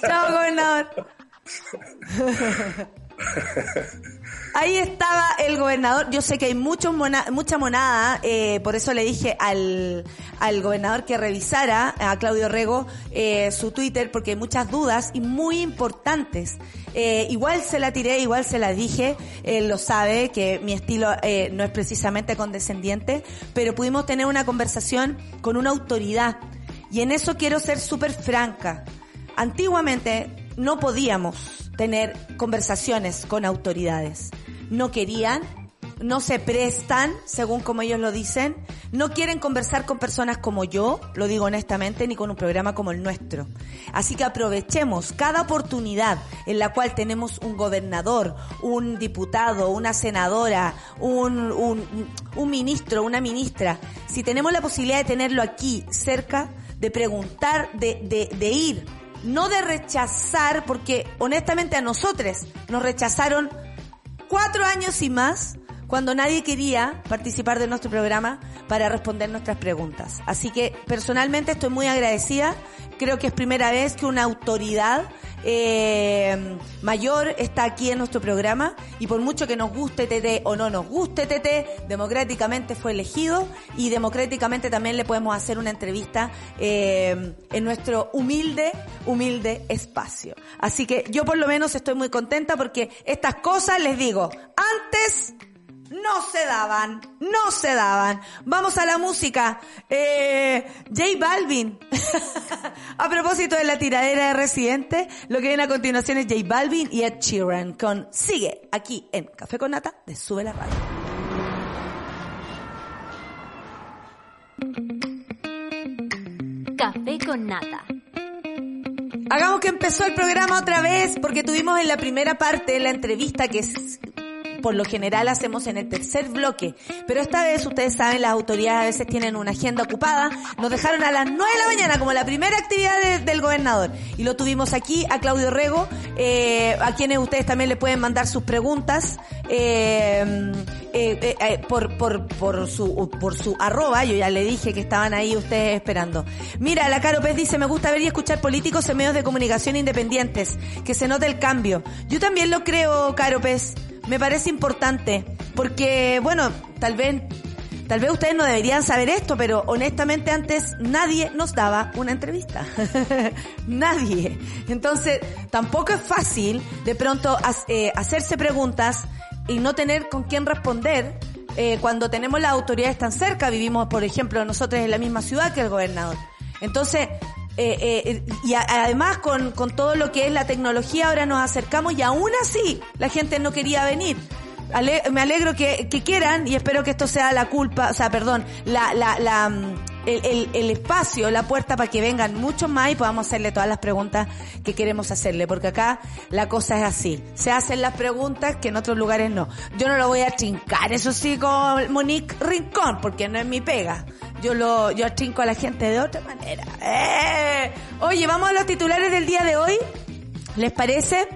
A: Chao, gobernador. Ahí estaba el gobernador. Yo sé que hay mucho mucha monada, eh, por eso le dije al, al gobernador que revisara, a Claudio Rego, eh, su Twitter, porque hay muchas dudas y muy importantes. Eh, igual se la tiré, igual se la dije, él lo sabe, que mi estilo eh, no es precisamente condescendiente, pero pudimos tener una conversación con una autoridad. Y en eso quiero ser súper franca. Antiguamente no podíamos tener conversaciones con autoridades no querían, no se prestan, según como ellos lo dicen, no quieren conversar con personas como yo, lo digo honestamente, ni con un programa como el nuestro. Así que aprovechemos cada oportunidad en la cual tenemos un gobernador, un diputado, una senadora, un, un, un ministro, una ministra. Si tenemos la posibilidad de tenerlo aquí cerca, de preguntar, de, de, de ir, no de rechazar, porque honestamente a nosotros nos rechazaron cuatro años y más cuando nadie quería participar de nuestro programa para responder nuestras preguntas. Así que personalmente estoy muy agradecida. Creo que es primera vez que una autoridad eh, mayor está aquí en nuestro programa y por mucho que nos guste TT o no nos guste TT, democráticamente fue elegido y democráticamente también le podemos hacer una entrevista eh, en nuestro humilde, humilde espacio. Así que yo por lo menos estoy muy contenta porque estas cosas les digo, antes no se daban, no se daban. Vamos a la música. Eh, J Balvin. a propósito de la tiradera de Residente, lo que viene a continuación es J Balvin y Ed Sheeran con Sigue aquí en Café con Nata de Sube la Radio.
D: Café con Nata.
A: Hagamos que empezó el programa otra vez porque tuvimos en la primera parte la entrevista que es por lo general hacemos en el tercer bloque. Pero esta vez, ustedes saben, las autoridades a veces tienen una agenda ocupada. Nos dejaron a las 9 de la mañana como la primera actividad del gobernador. Y lo tuvimos aquí a Claudio Rego, eh, a quienes ustedes también le pueden mandar sus preguntas. Eh, eh, eh, por, por, por su, por su arroba, yo ya le dije que estaban ahí ustedes esperando. Mira, la Caro Pez dice, me gusta ver y escuchar políticos en medios de comunicación independientes, que se note el cambio. Yo también lo creo, Caro Pez me parece importante, porque, bueno, tal vez, tal vez ustedes no deberían saber esto, pero honestamente antes nadie nos daba una entrevista. nadie. Entonces, tampoco es fácil de pronto eh, hacerse preguntas y no tener con quién responder eh, cuando tenemos las autoridades tan cerca. Vivimos, por ejemplo, nosotros en la misma ciudad que el gobernador. Entonces, eh, eh, y además con, con todo lo que es la tecnología ahora nos acercamos y aún así la gente no quería venir. me alegro que, que, quieran y espero que esto sea la culpa, o sea, perdón, la, la, la, mm, el, el, espacio, la puerta para que vengan muchos más y podamos hacerle todas las preguntas que queremos hacerle, porque acá la cosa es así. Se hacen las preguntas que en otros lugares no. Yo no lo voy a trincar, eso sí, con Monique Rincón, porque no es mi pega yo lo yo trinco a la gente de otra manera. ¡Eh! Oye, vamos a los titulares del día de hoy. ¿Les parece?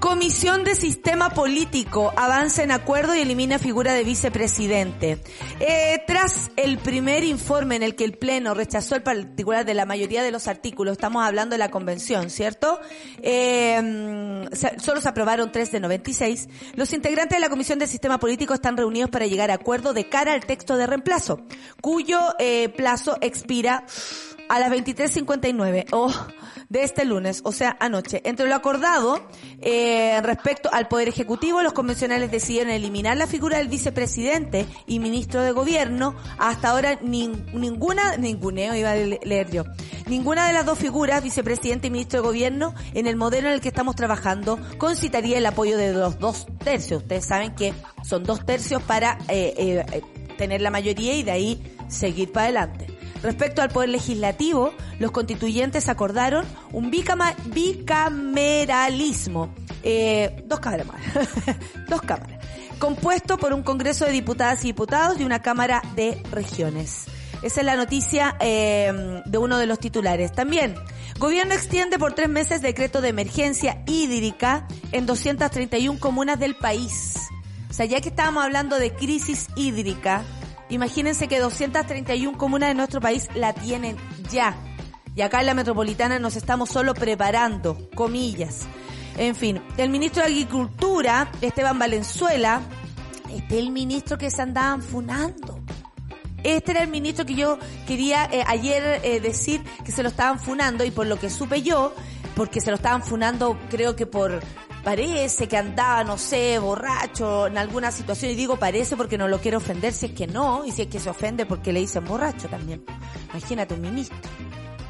A: Comisión de Sistema Político avanza en acuerdo y elimina figura de vicepresidente. Eh, tras el primer informe en el que el Pleno rechazó el particular de la mayoría de los artículos, estamos hablando de la convención, ¿cierto? Eh, solo se aprobaron tres de 96. Los integrantes de la Comisión de Sistema Político están reunidos para llegar a acuerdo de cara al texto de reemplazo, cuyo eh, plazo expira a las 23.59 oh, de este lunes, o sea, anoche. Entre lo acordado eh, respecto al Poder Ejecutivo, los convencionales decidieron eliminar la figura del vicepresidente y ministro de Gobierno. Hasta ahora ninguna, ninguneo iba a leer yo, ninguna de las dos figuras, vicepresidente y ministro de Gobierno, en el modelo en el que estamos trabajando, concitaría el apoyo de los dos tercios. Ustedes saben que son dos tercios para eh, eh, tener la mayoría y de ahí seguir para adelante. Respecto al Poder Legislativo, los constituyentes acordaron un bicameralismo. Eh, dos cámaras dos cámaras. Compuesto por un Congreso de Diputadas y Diputados y una Cámara de Regiones. Esa es la noticia eh, de uno de los titulares. También, gobierno extiende por tres meses decreto de emergencia hídrica en 231 comunas del país. O sea, ya que estábamos hablando de crisis hídrica, Imagínense que 231 comunas de nuestro país la tienen ya. Y acá en la metropolitana nos estamos solo preparando, comillas. En fin, el ministro de Agricultura, Esteban Valenzuela, este es el ministro que se andaban funando. Este era el ministro que yo quería eh, ayer eh, decir que se lo estaban funando y por lo que supe yo, porque se lo estaban funando creo que por parece que andaba, no sé, borracho en alguna situación, y digo parece porque no lo quiero ofender si es que no, y si es que se ofende porque le dicen borracho también. Imagínate un ministro,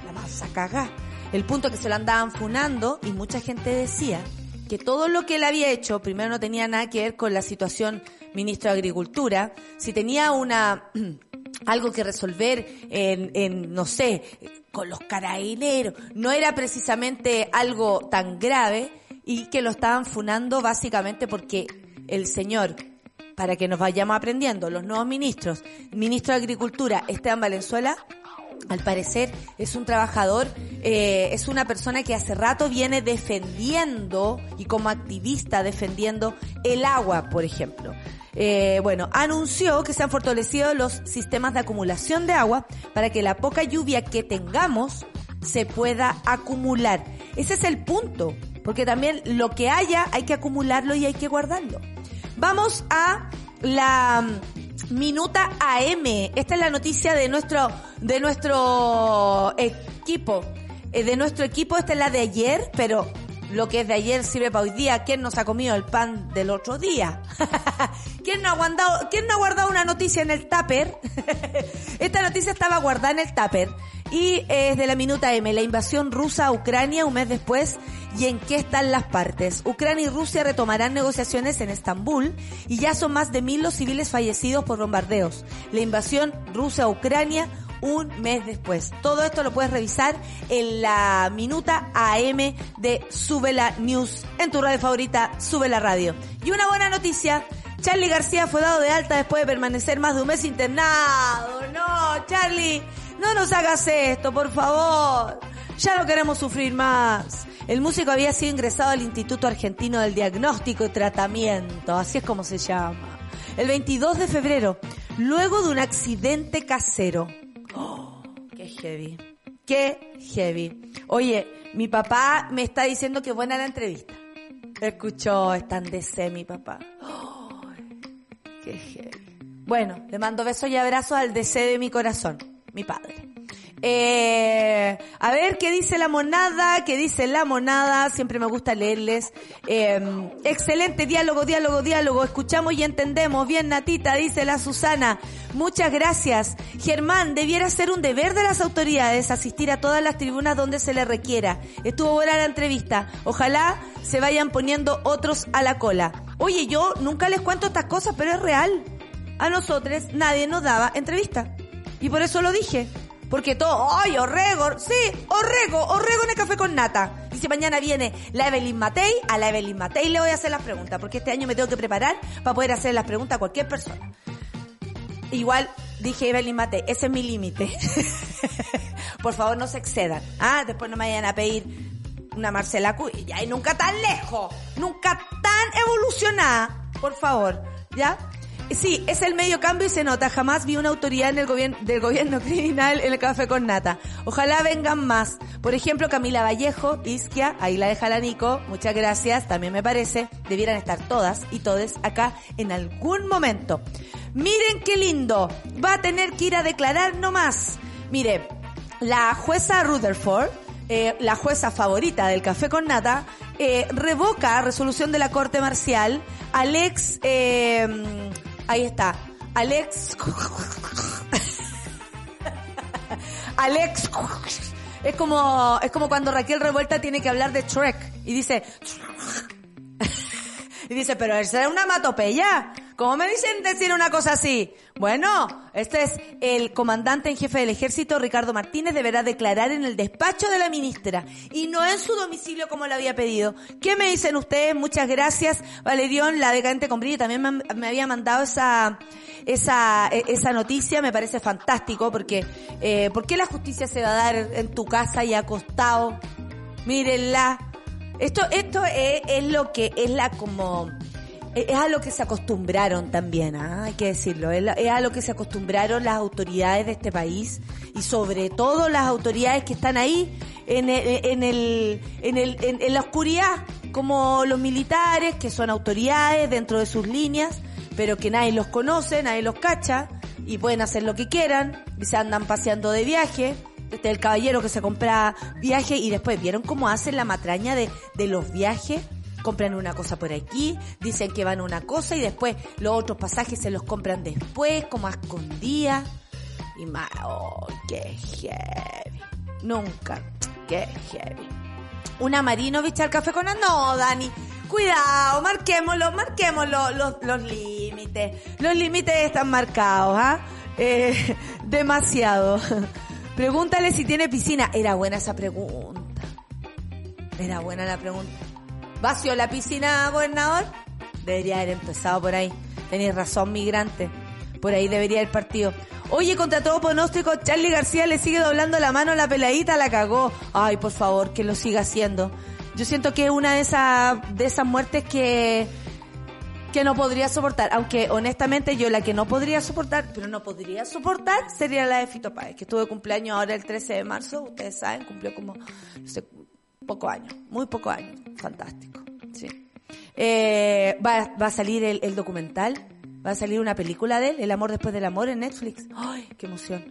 A: la vas a cagar. El punto que se lo andaban funando y mucha gente decía que todo lo que él había hecho, primero no tenía nada que ver con la situación ministro de Agricultura, si tenía una algo que resolver en, en, no sé, con los carabineros. No era precisamente algo tan grave y que lo estaban funando básicamente porque el señor, para que nos vayamos aprendiendo, los nuevos ministros, ministro de Agricultura, Esteban Valenzuela, al parecer es un trabajador, eh, es una persona que hace rato viene defendiendo y como activista defendiendo el agua, por ejemplo. Eh, bueno, anunció que se han fortalecido los sistemas de acumulación de agua para que la poca lluvia que tengamos se pueda acumular. Ese es el punto, porque también lo que haya hay que acumularlo y hay que guardarlo. Vamos a la Minuta AM. Esta es la noticia de nuestro, de nuestro equipo. Eh, de nuestro equipo, esta es la de ayer, pero lo que es de ayer sirve para hoy día. ¿Quién nos ha comido el pan del otro día? ¿Quién no ha guardado, quién no ha guardado una noticia en el tupper? Esta noticia estaba guardada en el tupper y es de la minuta M, la invasión rusa a Ucrania un mes después y en qué están las partes. Ucrania y Rusia retomarán negociaciones en Estambul y ya son más de mil los civiles fallecidos por bombardeos. La invasión rusa a Ucrania un mes después. Todo esto lo puedes revisar en la minuta AM de Sube la News, en tu radio favorita, Sube la Radio. Y una buena noticia, Charlie García fue dado de alta después de permanecer más de un mes internado. No, Charlie, no nos hagas esto, por favor. Ya no queremos sufrir más. El músico había sido ingresado al Instituto Argentino del Diagnóstico y Tratamiento, así es como se llama, el 22 de febrero, luego de un accidente casero. Oh, qué heavy. Qué heavy. Oye, mi papá me está diciendo que buena la entrevista. Escuchó, están de DC mi papá. Oh, qué heavy. Bueno, le mando besos y abrazos al DC de mi corazón, mi padre. Eh, a ver qué dice la monada, qué dice la monada, siempre me gusta leerles. Eh, excelente diálogo, diálogo, diálogo, escuchamos y entendemos. Bien, Natita, dice la Susana. Muchas gracias. Germán, debiera ser un deber de las autoridades asistir a todas las tribunas donde se le requiera. Estuvo buena la entrevista. Ojalá se vayan poniendo otros a la cola. Oye, yo nunca les cuento estas cosas, pero es real. A nosotros nadie nos daba entrevista. Y por eso lo dije. Porque todo, ¡ay, Orrego! Sí, Orrego, Orrego en el café con nata. Y si mañana viene la Evelyn Matei, a la Evelyn Matei le voy a hacer las preguntas, porque este año me tengo que preparar para poder hacer las preguntas a cualquier persona. Igual dije Evelyn Matei, ese es mi límite. Por favor, no se excedan. Ah, después no me vayan a pedir una Marcela Cuya y nunca tan lejos, nunca tan evolucionada. Por favor, ¿ya? Sí, es el medio cambio y se nota. Jamás vi una autoridad en el gobierno, del gobierno criminal en el café con nata. Ojalá vengan más. Por ejemplo, Camila Vallejo, Isquia, ahí la deja la Nico. Muchas gracias, también me parece. Debieran estar todas y todes acá en algún momento. Miren qué lindo. Va a tener que ir a declarar nomás. Mire, la jueza Rutherford, eh, la jueza favorita del café con nata, eh, revoca resolución de la Corte Marcial Alex, eh, ahí está, Alex, Alex, es como, es como cuando Raquel Revuelta tiene que hablar de Shrek y dice, y dice, pero esa es una matopeya. ¿Cómo me dicen decir una cosa así? Bueno, este es el comandante en jefe del ejército, Ricardo Martínez, deberá declarar en el despacho de la ministra y no en su domicilio como le había pedido. ¿Qué me dicen ustedes? Muchas gracias, Valerión, la decadente con brillo, también me, había mandado esa, esa, esa noticia, me parece fantástico porque, eh, ¿por qué la justicia se va a dar en tu casa y acostado? Mírenla. Esto, esto es, es lo que es la como, es a lo que se acostumbraron también, ¿ah? hay que decirlo, es, a lo que se acostumbraron las autoridades de este país y sobre todo las autoridades que están ahí en el, en el, en la oscuridad, como los militares que son autoridades dentro de sus líneas, pero que nadie los conoce, nadie los cacha y pueden hacer lo que quieran y se andan paseando de viaje este el caballero que se compra viaje y después vieron cómo hacen la matraña de, de los viajes. Compran una cosa por aquí, dicen que van a una cosa y después los otros pasajes se los compran después, como a. Y más, oh, qué heavy. Nunca, qué heavy. Una Marinovich al café con... No, Dani, cuidado, marquémoslo, marquémoslo los, los límites. Los límites están marcados, ¿ah? Eh, demasiado. Pregúntale si tiene piscina. Era buena esa pregunta. Era buena la pregunta. ¿Vació la piscina, gobernador? Debería haber empezado por ahí. Tenéis razón, migrante. Por ahí debería el partido. Oye, contra todo pronóstico, Charlie García le sigue doblando la mano la peladita, la cagó. Ay, por favor, que lo siga haciendo. Yo siento que es una de esas, de esas muertes que, que no podría soportar. Aunque honestamente yo la que no podría soportar, pero no podría soportar, sería la de Fito Páez, que estuvo de cumpleaños ahora el 13 de marzo. Ustedes saben, cumplió como, no sé, poco años, muy poco años. Fantástico, sí. Eh, va, va a salir el, el documental Va a salir una película de él, El amor después del amor, en Netflix. ¡Ay, qué emoción!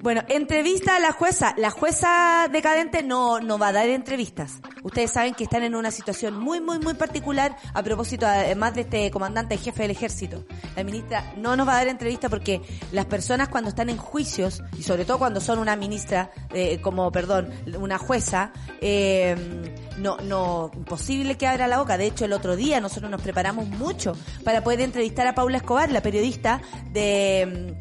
A: Bueno, entrevista a la jueza. La jueza decadente no, no va a dar entrevistas. Ustedes saben que están en una situación muy, muy, muy particular a propósito, además de este comandante jefe del ejército. La ministra no nos va a dar entrevista porque las personas cuando están en juicios, y sobre todo cuando son una ministra, eh, como, perdón, una jueza, eh, no, no, imposible que abra la boca. De hecho, el otro día nosotros nos preparamos mucho para poder entrevistar a Paula Escobar, la periodista de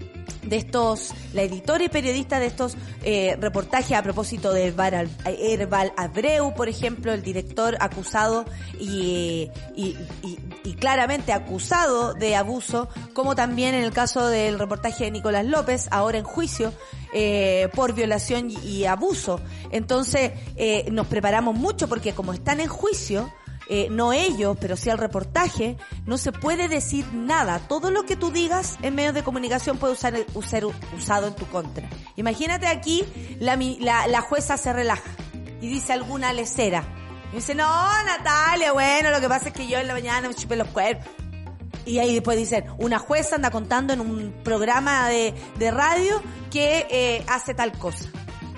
A: de estos, la editora y periodista de estos eh, reportajes a propósito de Herbal, Abreu, por ejemplo, el director acusado y, y, y, y, claramente acusado de abuso, como también en el caso del reportaje de Nicolás López, ahora en juicio, eh, por violación y abuso. Entonces, eh, nos preparamos mucho porque como están en juicio, eh, no ellos, pero sí el reportaje, no se puede decir nada. Todo lo que tú digas en medios de comunicación puede usar, ser usado en tu contra. Imagínate aquí, la, la, la jueza se relaja y dice alguna lecera. Y dice, no, Natalia, bueno, lo que pasa es que yo en la mañana me chupé los cuerpos. Y ahí después dicen, una jueza anda contando en un programa de, de radio que eh, hace tal cosa.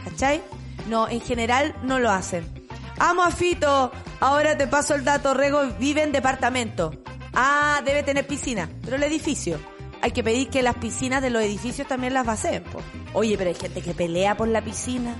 A: ¿Cachai? No, en general no lo hacen. Amo a Fito. Ahora te paso el dato. Rego vive en departamento. Ah, debe tener piscina. Pero el edificio. Hay que pedir que las piscinas de los edificios también las vacíen. Oye, pero hay gente que pelea por la piscina.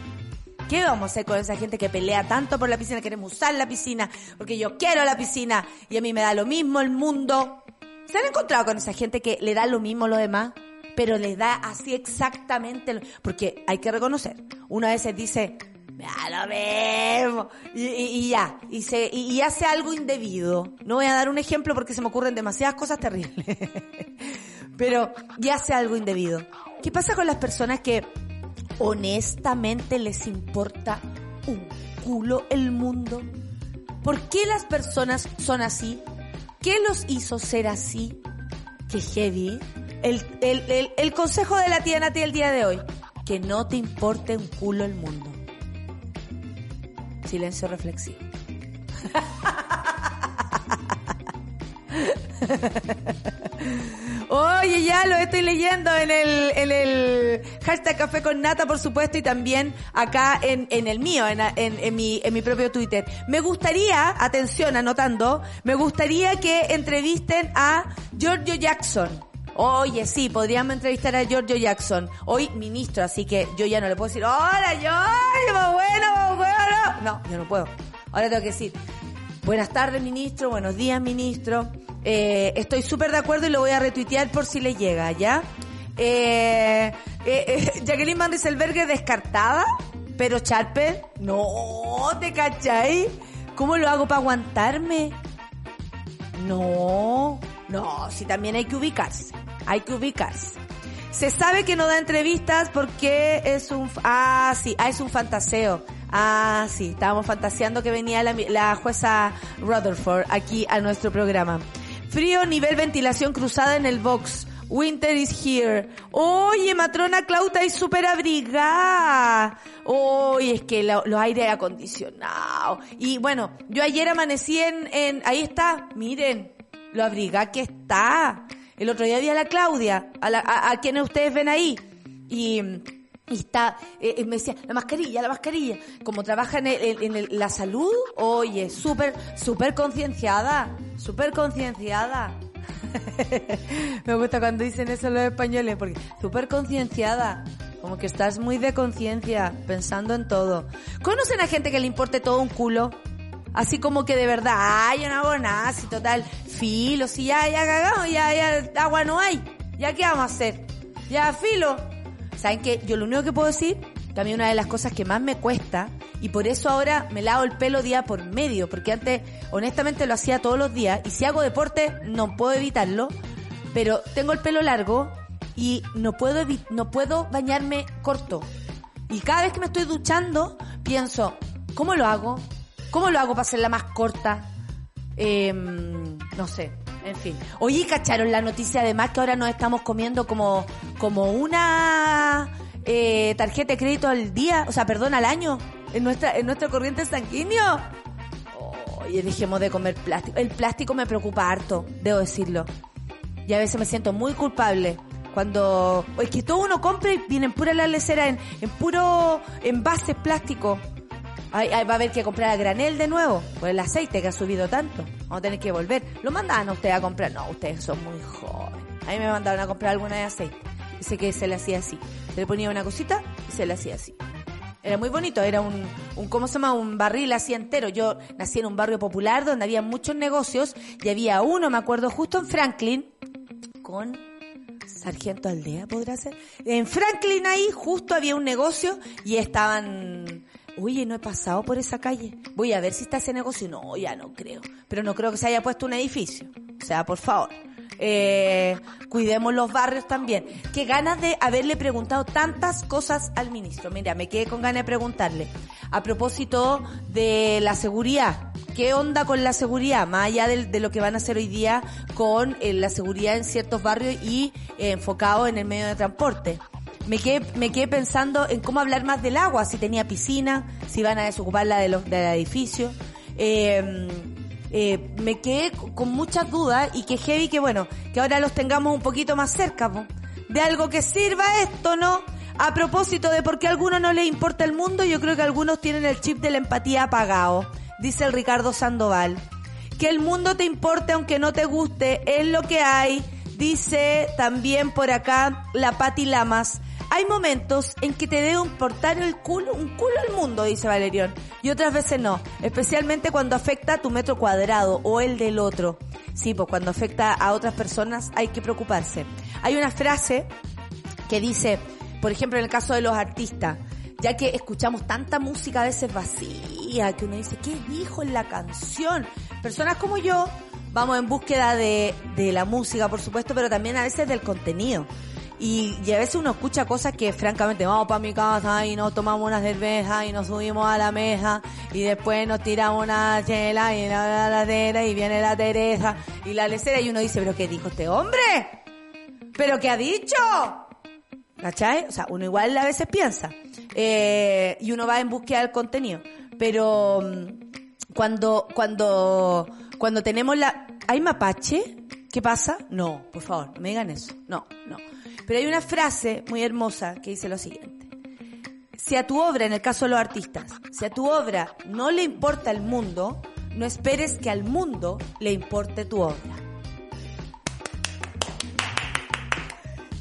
A: ¿Qué vamos a hacer con esa gente que pelea tanto por la piscina? Queremos usar la piscina porque yo quiero la piscina y a mí me da lo mismo el mundo. ¿Se han encontrado con esa gente que le da lo mismo lo demás? Pero le da así exactamente. Porque hay que reconocer, una vez dice, ya lo mismo. Y, ya, y, se, y, hace algo indebido. No voy a dar un ejemplo porque se me ocurren demasiadas cosas terribles. Pero ya hace algo indebido. ¿Qué pasa con las personas que honestamente les importa un culo el mundo? ¿Por qué las personas son así? ¿Qué los hizo ser así? Qué heavy. El, el, el, el consejo de la tía Nati el día de hoy. Que no te importe un culo el mundo. Silencio reflexivo. Oye, ya lo estoy leyendo en el, en el hashtag Café con Nata, por supuesto, y también acá en, en el mío, en, en, mi, en mi propio Twitter. Me gustaría, atención, anotando, me gustaría que entrevisten a Giorgio Jackson. Oye, sí, podríamos entrevistar a Giorgio Jackson. Hoy ministro, así que yo ya no le puedo decir, hola Giorgio, bueno, bueno. No, yo no puedo. Ahora tengo que decir, buenas tardes ministro, buenos días ministro. Eh, estoy súper de acuerdo y lo voy a retuitear por si le llega, ¿ya? Eh, eh, eh Jacqueline Van descartada, pero Charper, no, ¿te cachai? ¿Cómo lo hago para aguantarme? No, no, si también hay que ubicarse hay que ubicarse. Se sabe que no da entrevistas porque es un, ah, sí, ah, es un fantaseo. Ah, sí, estábamos fantaseando que venía la, jueza Rutherford aquí a nuestro programa. Frío, nivel ventilación cruzada en el box. Winter is here. Oye, matrona Clauta y súper abrigada. Oye, es que los aire acondicionados. Y bueno, yo ayer amanecí en, en, ahí está, miren, lo abrigada que está. El otro día vi a la Claudia, a, la, a, quienes ustedes ven ahí, y, está, eh, eh, me decía, la mascarilla, la mascarilla. Como trabaja en, en, la salud, oye, súper, súper concienciada, súper concienciada. me gusta cuando dicen eso los españoles, porque súper concienciada. Como que estás muy de conciencia, pensando en todo. ¿Conocen a gente que le importe todo un culo? Así como que de verdad, ay, no hago nada, total, filo, si ya, ya cagamos, ya, ya, agua no hay. ¿Ya qué vamos a hacer? Ya, filo. ¿Saben qué? Yo lo único que puedo decir, también una de las cosas que más me cuesta, y por eso ahora me lavo el pelo día por medio, porque antes honestamente lo hacía todos los días, y si hago deporte no puedo evitarlo, pero tengo el pelo largo y no puedo, no puedo bañarme corto. Y cada vez que me estoy duchando, pienso, ¿cómo lo hago? ¿Cómo lo hago para hacerla más corta? Eh, no sé, en fin. Oye, ¿cacharon la noticia además que ahora nos estamos comiendo como, como una eh, tarjeta de crédito al día? O sea, perdón, al año. En nuestra, en nuestro corriente sanguíneo. Oye, dejemos de comer plástico. El plástico me preocupa harto, debo decirlo. Y a veces me siento muy culpable. Cuando, es que todo uno compra y viene en pura la lecera, en, en puro envases plásticos. Ay, va a haber que comprar a granel de nuevo, por el aceite que ha subido tanto. Vamos a tener que volver. ¿Lo mandaban a ustedes a comprar? No, ustedes son muy jóvenes. A mí me mandaron a comprar alguna de aceite. Dice que se le hacía así. Se le ponía una cosita y se le hacía así. Era muy bonito, era un, un, ¿cómo se llama? Un barril así entero. Yo nací en un barrio popular donde había muchos negocios y había uno, me acuerdo, justo en Franklin, con Sargento Aldea, ¿podrá ser? En Franklin ahí justo había un negocio y estaban oye, no he pasado por esa calle. Voy a ver si está ese negocio. No, ya no creo. Pero no creo que se haya puesto un edificio. O sea, por favor. Eh, cuidemos los barrios también. Qué ganas de haberle preguntado tantas cosas al ministro. Mira, me quedé con ganas de preguntarle. A propósito de la seguridad. ¿Qué onda con la seguridad? Más allá de, lo que van a hacer hoy día con eh, la seguridad en ciertos barrios y eh, enfocado en el medio de transporte me quedé, me quedé pensando en cómo hablar más del agua, si tenía piscina, si van a desocuparla de los, del edificio. Eh, eh, me quedé con muchas dudas y que heavy que bueno, que ahora los tengamos un poquito más cerca, de algo que sirva esto, ¿no? A propósito de por qué a algunos no les importa el mundo, yo creo que algunos tienen el chip de la empatía apagado, dice el Ricardo Sandoval. Que el mundo te importe aunque no te guste, es lo que hay, dice también por acá la Pati Lamas. Hay momentos en que te debe importar el culo, un culo al mundo, dice Valerión, y otras veces no, especialmente cuando afecta a tu metro cuadrado o el del otro. Sí, pues cuando afecta a otras personas hay que preocuparse. Hay una frase que dice, por ejemplo, en el caso de los artistas, ya que escuchamos tanta música a veces vacía, que uno dice, ¿qué dijo en la canción? Personas como yo vamos en búsqueda de, de la música, por supuesto, pero también a veces del contenido. Y, y, a veces uno escucha cosas que francamente vamos para mi casa y nos tomamos una cerveza y nos subimos a la mesa y después nos tiramos una chela y la ladera y viene la Teresa y la lecera y uno dice, pero ¿qué dijo este hombre? ¿Pero qué ha dicho? ¿Cachai? O sea, uno igual a veces piensa. Eh, y uno va en búsqueda del contenido. Pero mm, cuando, cuando, cuando tenemos la... ¿Hay mapache? ¿Qué pasa? No, por favor, no me digan eso. No, no. Pero hay una frase muy hermosa que dice lo siguiente. Si a tu obra, en el caso de los artistas, si a tu obra no le importa el mundo, no esperes que al mundo le importe tu obra.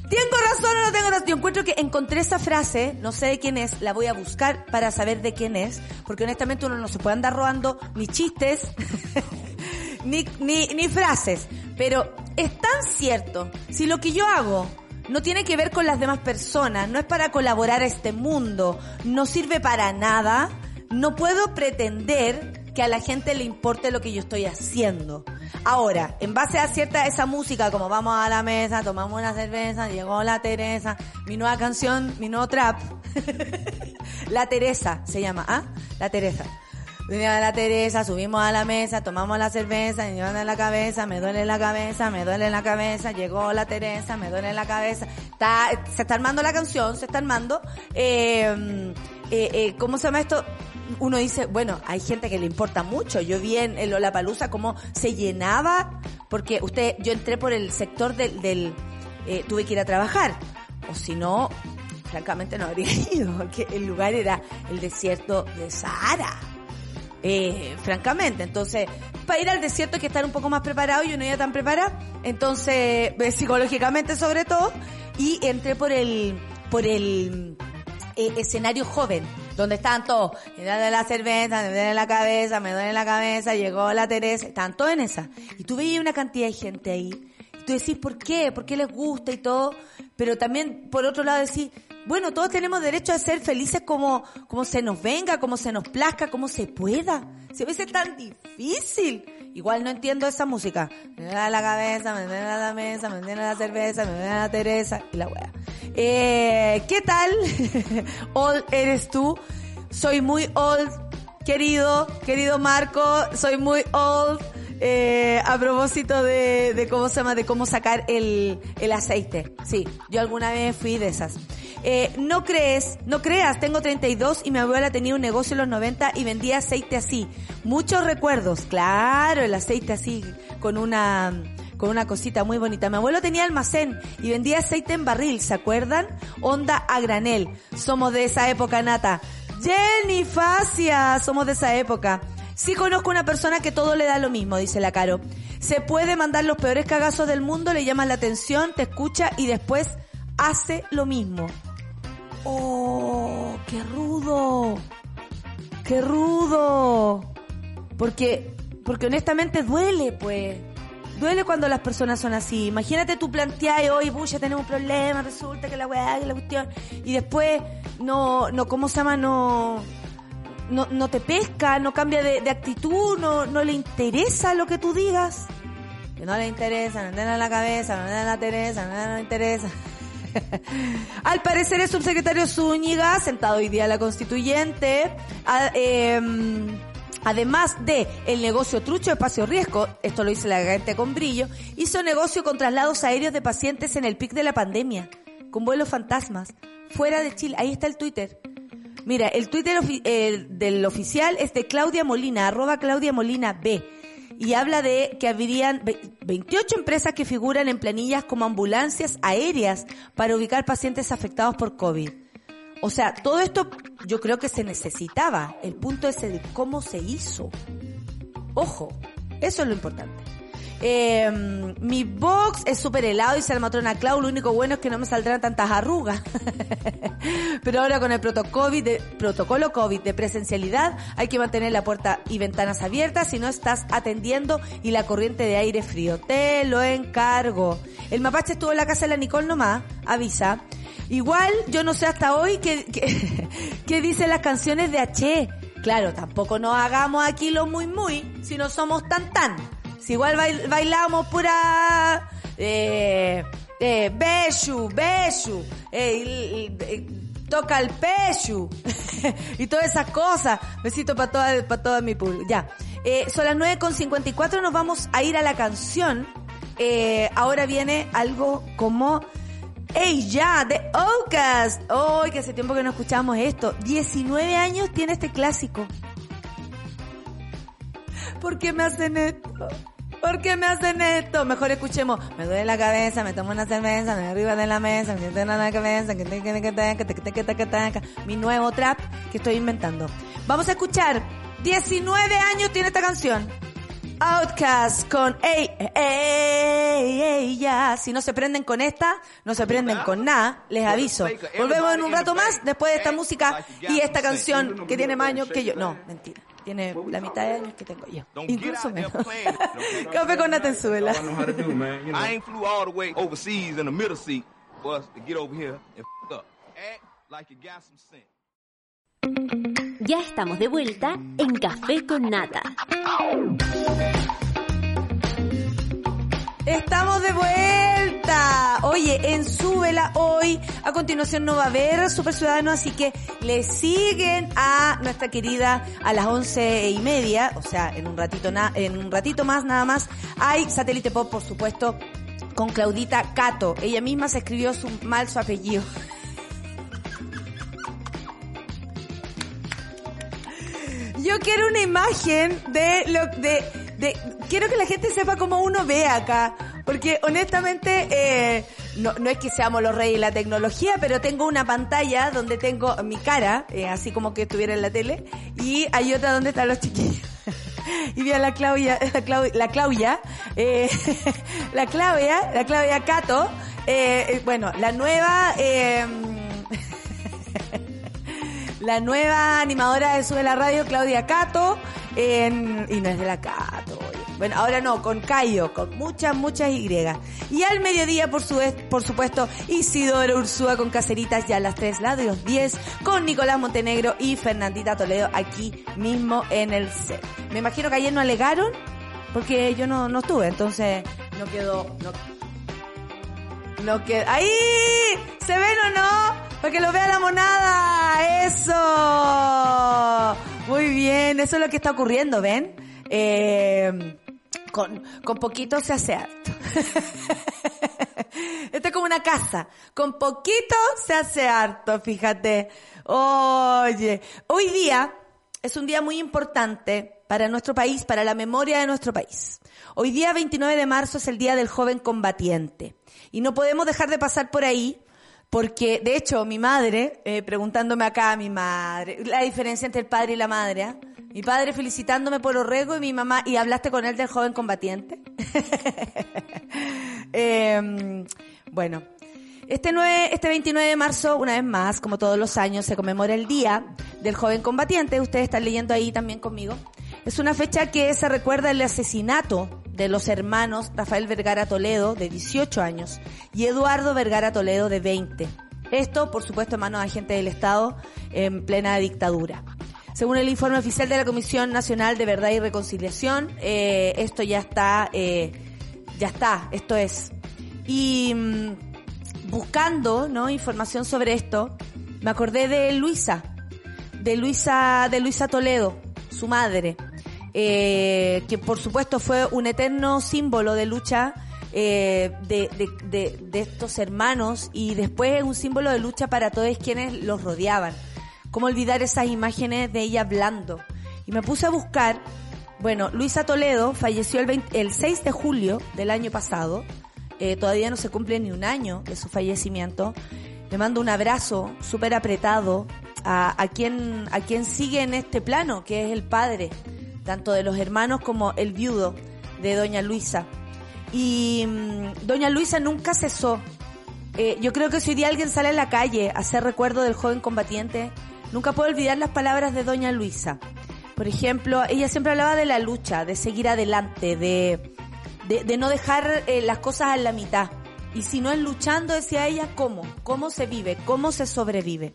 A: ¿Tengo razón o no tengo razón? Yo encuentro que encontré esa frase, no sé de quién es, la voy a buscar para saber de quién es, porque honestamente uno no se puede andar robando ni chistes, ni, ni, ni frases, pero es tan cierto, si lo que yo hago no tiene que ver con las demás personas, no es para colaborar a este mundo, no sirve para nada, no puedo pretender que a la gente le importe lo que yo estoy haciendo. Ahora, en base a cierta esa música, como vamos a la mesa, tomamos una cerveza, llegó la Teresa, mi nueva canción, mi nuevo trap, la Teresa se llama, ¿ah? La Teresa. Venía la Teresa, subimos a la mesa, tomamos la cerveza, me duele la cabeza, me duele la cabeza, me duele la cabeza, llegó la Teresa, me duele la cabeza. Está, se está armando la canción, se está armando. Eh, eh, eh, ¿Cómo se llama esto? Uno dice, bueno, hay gente que le importa mucho. Yo vi en, en Lollapalooza cómo se llenaba, porque usted, yo entré por el sector del, del eh, tuve que ir a trabajar. O si no, francamente no habría ido, porque el lugar era el desierto de Sahara eh, francamente. Entonces, para ir al desierto hay que estar un poco más preparado y uno ya tan preparado. Entonces, eh, psicológicamente sobre todo. Y entré por el, por el eh, escenario joven, donde estaban todos, me duele la cerveza, me duele la cabeza, me duele la cabeza, llegó la Teresa, estaban todos en esa. Y tú veías una cantidad de gente ahí. Y tú decís, ¿por qué? ¿Por qué les gusta y todo? pero también por otro lado decir, bueno, todos tenemos derecho a ser felices como, como se nos venga, como se nos plazca, como se pueda. Si a veces es tan difícil. Igual no entiendo esa música. Me da la cabeza, me da la mesa, me da la cerveza, me da la Teresa y la wea. Eh, ¿Qué tal? old eres tú. Soy muy old, querido, querido Marco. Soy muy old. Eh, a propósito de, de, cómo se llama, de cómo sacar el, el aceite. Sí, yo alguna vez fui de esas. Eh, no crees, no creas, tengo 32 y mi abuela tenía un negocio en los 90 y vendía aceite así. Muchos recuerdos, claro, el aceite así, con una, con una cosita muy bonita. Mi abuelo tenía almacén y vendía aceite en barril, ¿se acuerdan? Onda a granel. Somos de esa época, Nata. Jenny Facia, somos de esa época. Sí conozco una persona que todo le da lo mismo, dice la Caro. Se puede mandar los peores cagazos del mundo, le llaman la atención, te escucha y después hace lo mismo. ¡Oh! ¡Qué rudo! ¡Qué rudo! Porque, porque honestamente duele, pues. Duele cuando las personas son así. Imagínate tú plantear hoy, ya tenemos un problema, resulta que la weá, que la cuestión. Y después, no, no, ¿cómo se llama? No, no, no te pesca, no cambia de, de actitud, no, no le interesa lo que tú digas. Que no le interesa, no le da la cabeza, no le da la Teresa, no le interesa. Al parecer el subsecretario Zúñiga, sentado hoy día a la constituyente, em, además de el negocio trucho espacio riesgo, esto lo dice la gente con brillo, hizo negocio con traslados aéreos de pacientes en el pic de la pandemia, con vuelos fantasmas, fuera de Chile. Ahí está el Twitter. Mira, el Twitter del oficial es de Claudia Molina, arroba Claudia Molina B y habla de que habrían 28 empresas que figuran en planillas como ambulancias aéreas para ubicar pacientes afectados por COVID. O sea, todo esto yo creo que se necesitaba. El punto es el cómo se hizo. Ojo, eso es lo importante. Eh, mi box es súper helado, dice la matrona Clau. Lo único bueno es que no me saldrán tantas arrugas. Pero ahora con el protocolo COVID de presencialidad hay que mantener la puerta y ventanas abiertas si no estás atendiendo y la corriente de aire frío. Te lo encargo. El mapache estuvo en la casa de la Nicole nomás, avisa. Igual, yo no sé hasta hoy qué, qué, dicen las canciones de H. Claro, tampoco nos hagamos aquí lo muy muy, si no somos tan tan. Si igual bailamos pura... Eh, eh, Beshu, Beshu, eh, toca el Peshu y todas esas cosas. Besito para toda, para toda mi público. Ya. Eh, son las 9.54, nos vamos a ir a la canción. Eh, ahora viene algo como ¡Ey, ya! De Ocas. ¡Ay, que hace tiempo que no escuchamos esto! 19 años tiene este clásico. ¿Por qué me hacen esto? ¿Por qué me hacen esto? Mejor escuchemos. Me duele la cabeza, me tomo una cerveza, me arriba de la mesa, me siento en la cabeza, que te que que mi nuevo trap que estoy inventando. Vamos a escuchar. 19 años tiene esta canción. Outcast con ey, ey, ey, ya. Si no se prenden con esta, no se prenden con nada, les aviso. Volvemos en un rato más después de esta música y esta canción que tiene más años que yo. No, mentira tiene la mitad de años que tengo yo. Incluso menos. Café con Natenzuela. I ain't flew all the way overseas in the middle seat for us to get over here and f up. Act like you got some sense.
D: Ya estamos de vuelta en Café con Nata.
A: Estamos de vuelta. Oye, en Súbela hoy, a continuación no va a haber Super Ciudadano, así que le siguen a nuestra querida a las once y media, o sea, en un ratito en un ratito más nada más, hay Satélite Pop, por supuesto, con Claudita Cato. Ella misma se escribió su, mal su apellido. Yo quiero una imagen de lo de de, quiero que la gente sepa cómo uno ve acá, porque honestamente eh, no, no es que seamos los reyes de la tecnología, pero tengo una pantalla donde tengo mi cara, eh, así como que estuviera en la tele, y hay otra donde están los chiquillos. y vi a la Claudia, la Claudia, la Claudia, eh, la Claudia, la Claudia Cato, eh, eh bueno, la nueva, la nueva animadora de Sube la Radio, Claudia Cato, en, y no es de la Cato, Bueno, ahora no, con Cayo, con muchas, muchas Y. Y al mediodía, por, su, por supuesto, Isidoro Ursúa con Caseritas ya a las 3, la de los 10, con Nicolás Montenegro y Fernandita Toledo aquí mismo en el set. Me imagino que ayer no alegaron, porque yo no, no estuve, entonces no quedó... No, no quedó... ¡Ahí! ¿Se ven o no? Para que lo vea la monada. Eso. Muy bien. Eso es lo que está ocurriendo, ¿ven? Eh, con, con poquito se hace harto. Esto es como una casa. Con poquito se hace harto, fíjate. Oye, hoy día es un día muy importante para nuestro país, para la memoria de nuestro país. Hoy día 29 de marzo es el Día del Joven Combatiente. Y no podemos dejar de pasar por ahí porque, de hecho, mi madre, eh, preguntándome acá a mi madre, la diferencia entre el padre y la madre, ¿eh? mi padre felicitándome por Orrego y mi mamá, ¿y hablaste con él del joven combatiente? eh, bueno, este, 9, este 29 de marzo, una vez más, como todos los años, se conmemora el Día del Joven Combatiente. Ustedes están leyendo ahí también conmigo. Es una fecha que se recuerda el asesinato de los hermanos Rafael Vergara Toledo, de 18 años, y Eduardo Vergara Toledo, de 20. Esto, por supuesto, en manos de agentes del Estado en plena dictadura. Según el informe oficial de la Comisión Nacional de Verdad y Reconciliación, eh, esto ya está, eh, ya está, esto es. Y mm, buscando, ¿no? Información sobre esto, me acordé de Luisa, de Luisa, de Luisa Toledo, su madre, eh, que por supuesto fue un eterno símbolo de lucha eh, de, de, de, estos hermanos y después un símbolo de lucha para todos quienes los rodeaban. ¿Cómo olvidar esas imágenes de ella hablando? Y me puse a buscar, bueno, Luisa Toledo falleció el, el 6 de julio del año pasado, eh, todavía no se cumple ni un año de su fallecimiento. Le mando un abrazo súper apretado a, a, quien, a quien sigue en este plano, que es el padre tanto de los hermanos como el viudo de doña Luisa. Y mm, doña Luisa nunca cesó. Eh, yo creo que si hoy día alguien sale a la calle a hacer recuerdo del joven combatiente, nunca puede olvidar las palabras de doña Luisa. Por ejemplo, ella siempre hablaba de la lucha, de seguir adelante, de, de, no dejar eh, las cosas a la mitad. Y si no es luchando, decía ella, ¿cómo? ¿Cómo se vive? ¿Cómo se sobrevive?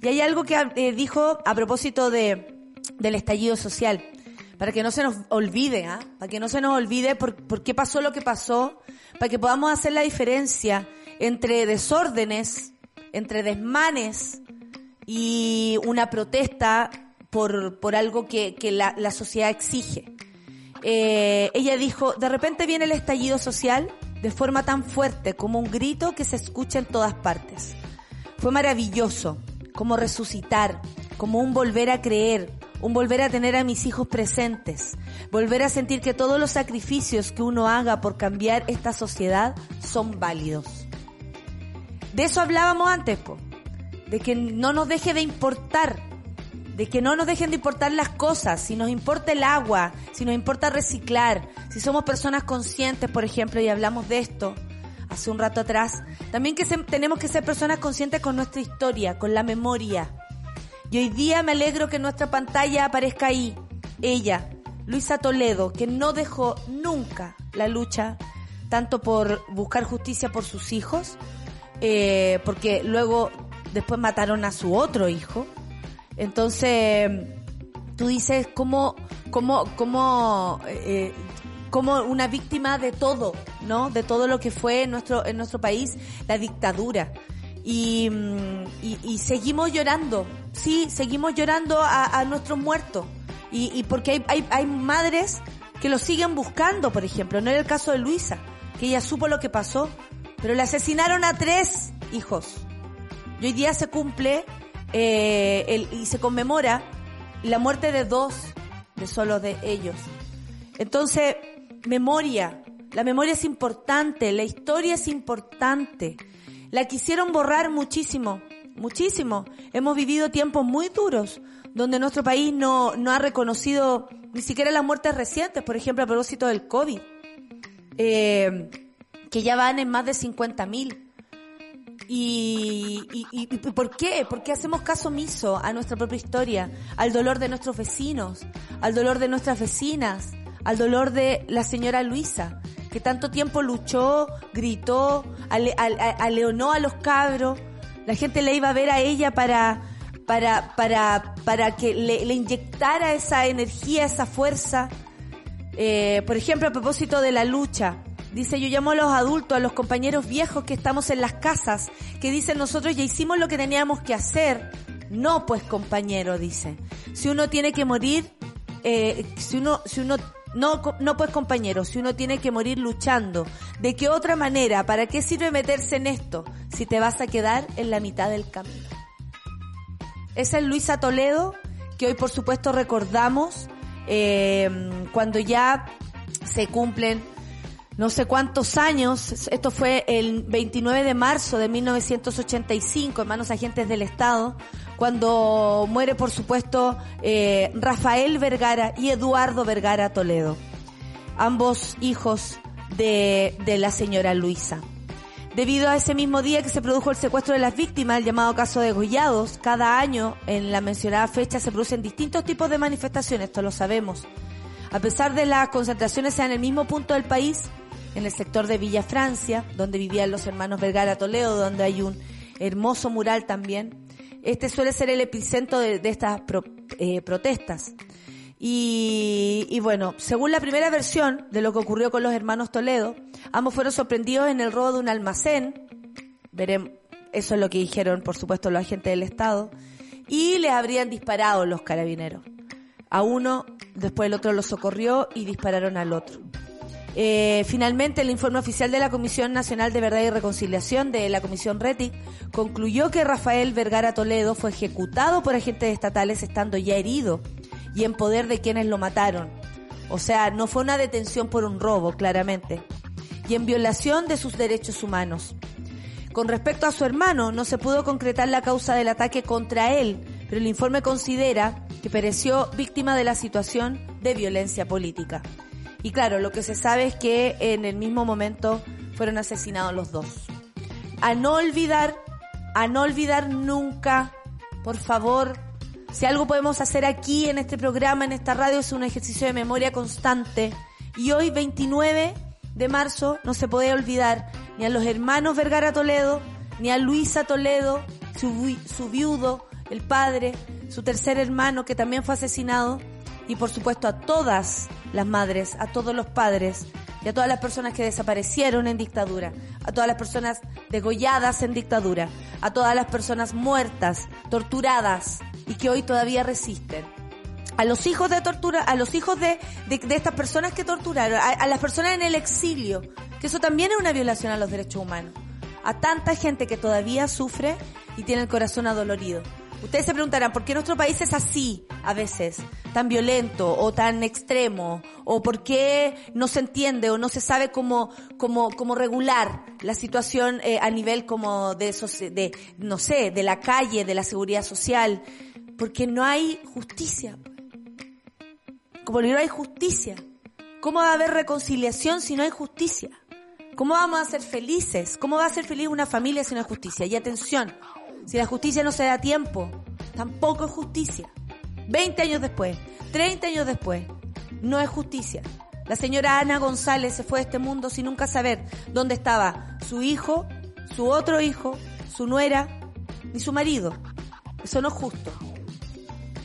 A: Y hay algo que eh, dijo a propósito de, del estallido social para que no se nos olvide, ¿ah? para que no se nos olvide por, por qué pasó lo que pasó, para que podamos hacer la diferencia entre desórdenes, entre desmanes y una protesta por, por algo que, que la, la sociedad exige. Eh, ella dijo, de repente viene el estallido social de forma tan fuerte como un grito que se escucha en todas partes. Fue maravilloso, como resucitar, como un volver a creer, un volver a tener a mis hijos presentes, volver a sentir que todos los sacrificios que uno haga por cambiar esta sociedad son válidos. De eso hablábamos antes, po, de que no nos deje de importar, de que no nos dejen de importar las cosas, si nos importa el agua, si nos importa reciclar, si somos personas conscientes, por ejemplo, y hablamos de esto hace un rato atrás, también que tenemos que ser personas conscientes con nuestra historia, con la memoria, y hoy día me alegro que en nuestra pantalla aparezca ahí ella, Luisa Toledo, que no dejó nunca la lucha, tanto por buscar justicia por sus hijos, eh, porque luego después mataron a su otro hijo. Entonces, tú dices cómo, cómo, cómo, eh, como una víctima de todo, ¿no? De todo lo que fue en nuestro, en nuestro país la dictadura. Y, mm, y, y seguimos llorando, sí, seguimos llorando a, nuestros muertos. Y, y porque hay, hay, hay madres que lo siguen buscando, por ejemplo. No era el caso de Luisa, que ella supo lo que pasó, pero le asesinaron a tres hijos. Y hoy día se cumple eh, el, y se conmemora la muerte de dos de solo de ellos. Entonces, memoria. La memoria es importante, la historia es importante. La quisieron borrar muchísimo muchísimo. Hemos vivido tiempos muy duros donde nuestro país no, no ha reconocido ni siquiera las muertes recientes, por ejemplo, a propósito del COVID, eh, que ya van en más de 50 mil. Y, y, y, por qué? ¿Por qué hacemos caso omiso a nuestra propia historia, al dolor de nuestros vecinos, al dolor de nuestras vecinas, al dolor de la señora Luisa, que tanto tiempo luchó, gritó, aleonó a los cabros. La gente le iba a ver a ella para, para, para, para que le, inyectara esa energía, esa fuerza. Eh, por ejemplo, a propósito de la lucha, Dice, yo llamo a los adultos, a los compañeros viejos que estamos en las casas, que dicen nosotros ya hicimos lo que teníamos que hacer. No, pues compañero, dice. Si uno tiene que morir, eh, si uno, si uno, no, no pues compañero, si uno tiene que morir luchando, ¿de qué otra manera? ¿Para qué sirve meterse en esto si te vas a quedar en la mitad del camino? Esa es Luisa Toledo, que hoy por supuesto recordamos eh, cuando ya se cumplen no sé cuántos años, esto fue el 29 de marzo de 1985, hermanos agentes del Estado, cuando muere, por supuesto, eh, Rafael Vergara y Eduardo Vergara Toledo, ambos hijos de, de la señora Luisa. Debido a ese mismo día que se produjo el secuestro de las víctimas, el llamado caso de Gollados, cada año en la mencionada fecha se producen distintos tipos de manifestaciones, esto lo sabemos. A pesar de las concentraciones en el mismo punto del país, en el sector de Villa Francia, donde vivían los hermanos Vergara Toledo, donde hay un hermoso mural también. Este suele ser el epicentro de, estas eh, protestas. Y, bueno, según la primera versión de lo que ocurrió con los hermanos Toledo, ambos fueron sorprendidos en el robo de un almacén. Veremos, eso es lo que dijeron, por supuesto, los agentes del Estado. Y les habrían disparado los carabineros. A uno, después el otro lo socorrió y dispararon al otro. Eh, finalmente, el informe oficial de la Comisión Nacional de Verdad y Reconciliación de la Comisión RETI concluyó que Rafael Vergara Toledo fue ejecutado por agentes estatales estando ya herido y en poder de quienes lo mataron. O sea, no fue una detención por un robo, claramente, y en violación de sus derechos humanos. Con respecto a su hermano, no se pudo concretar la causa del ataque contra él, pero el informe considera que pereció víctima de la situación de violencia política. Y claro, lo que se sabe es que en el mismo momento fueron asesinados los dos. A no olvidar, a no olvidar nunca, por favor, si algo podemos hacer aquí en este programa, en esta radio, es un ejercicio de memoria constante. Y hoy, 29 de marzo, no se puede olvidar ni a los hermanos Vergara Toledo, ni a Luisa Toledo, su, su viudo, el padre, su tercer hermano que también fue asesinado, y por supuesto a todas las madres, a todos los padres y a todas las personas que desaparecieron en dictadura, a todas las personas degolladas en dictadura, a todas las personas muertas, torturadas y que hoy todavía resisten. A los hijos de tortura, a los hijos de, de, estas personas que torturaron, a, a las personas en el exilio, que eso también es una violación a los derechos humanos. A tanta gente que todavía sufre y tiene el corazón adolorido. Ustedes se preguntarán, ¿por qué nuestro país es así a veces? Tan violento o tan extremo? ¿O por qué no se entiende o no se sabe cómo, cómo, cómo regular la situación eh, a nivel como de, de, no sé, de la calle, de la seguridad social? Porque no hay justicia. Como no hay justicia. ¿Cómo va a haber reconciliación si no hay justicia? ¿Cómo vamos a ser felices? ¿Cómo va a ser feliz una familia sin justicia? Y atención, si la justicia no se da tiempo, tampoco es justicia. 20 años después, 30 años después, no es justicia. La señora Ana González se fue de este mundo sin nunca saber dónde estaba su hijo, su otro hijo, su nuera, ni su marido. Eso no es justo.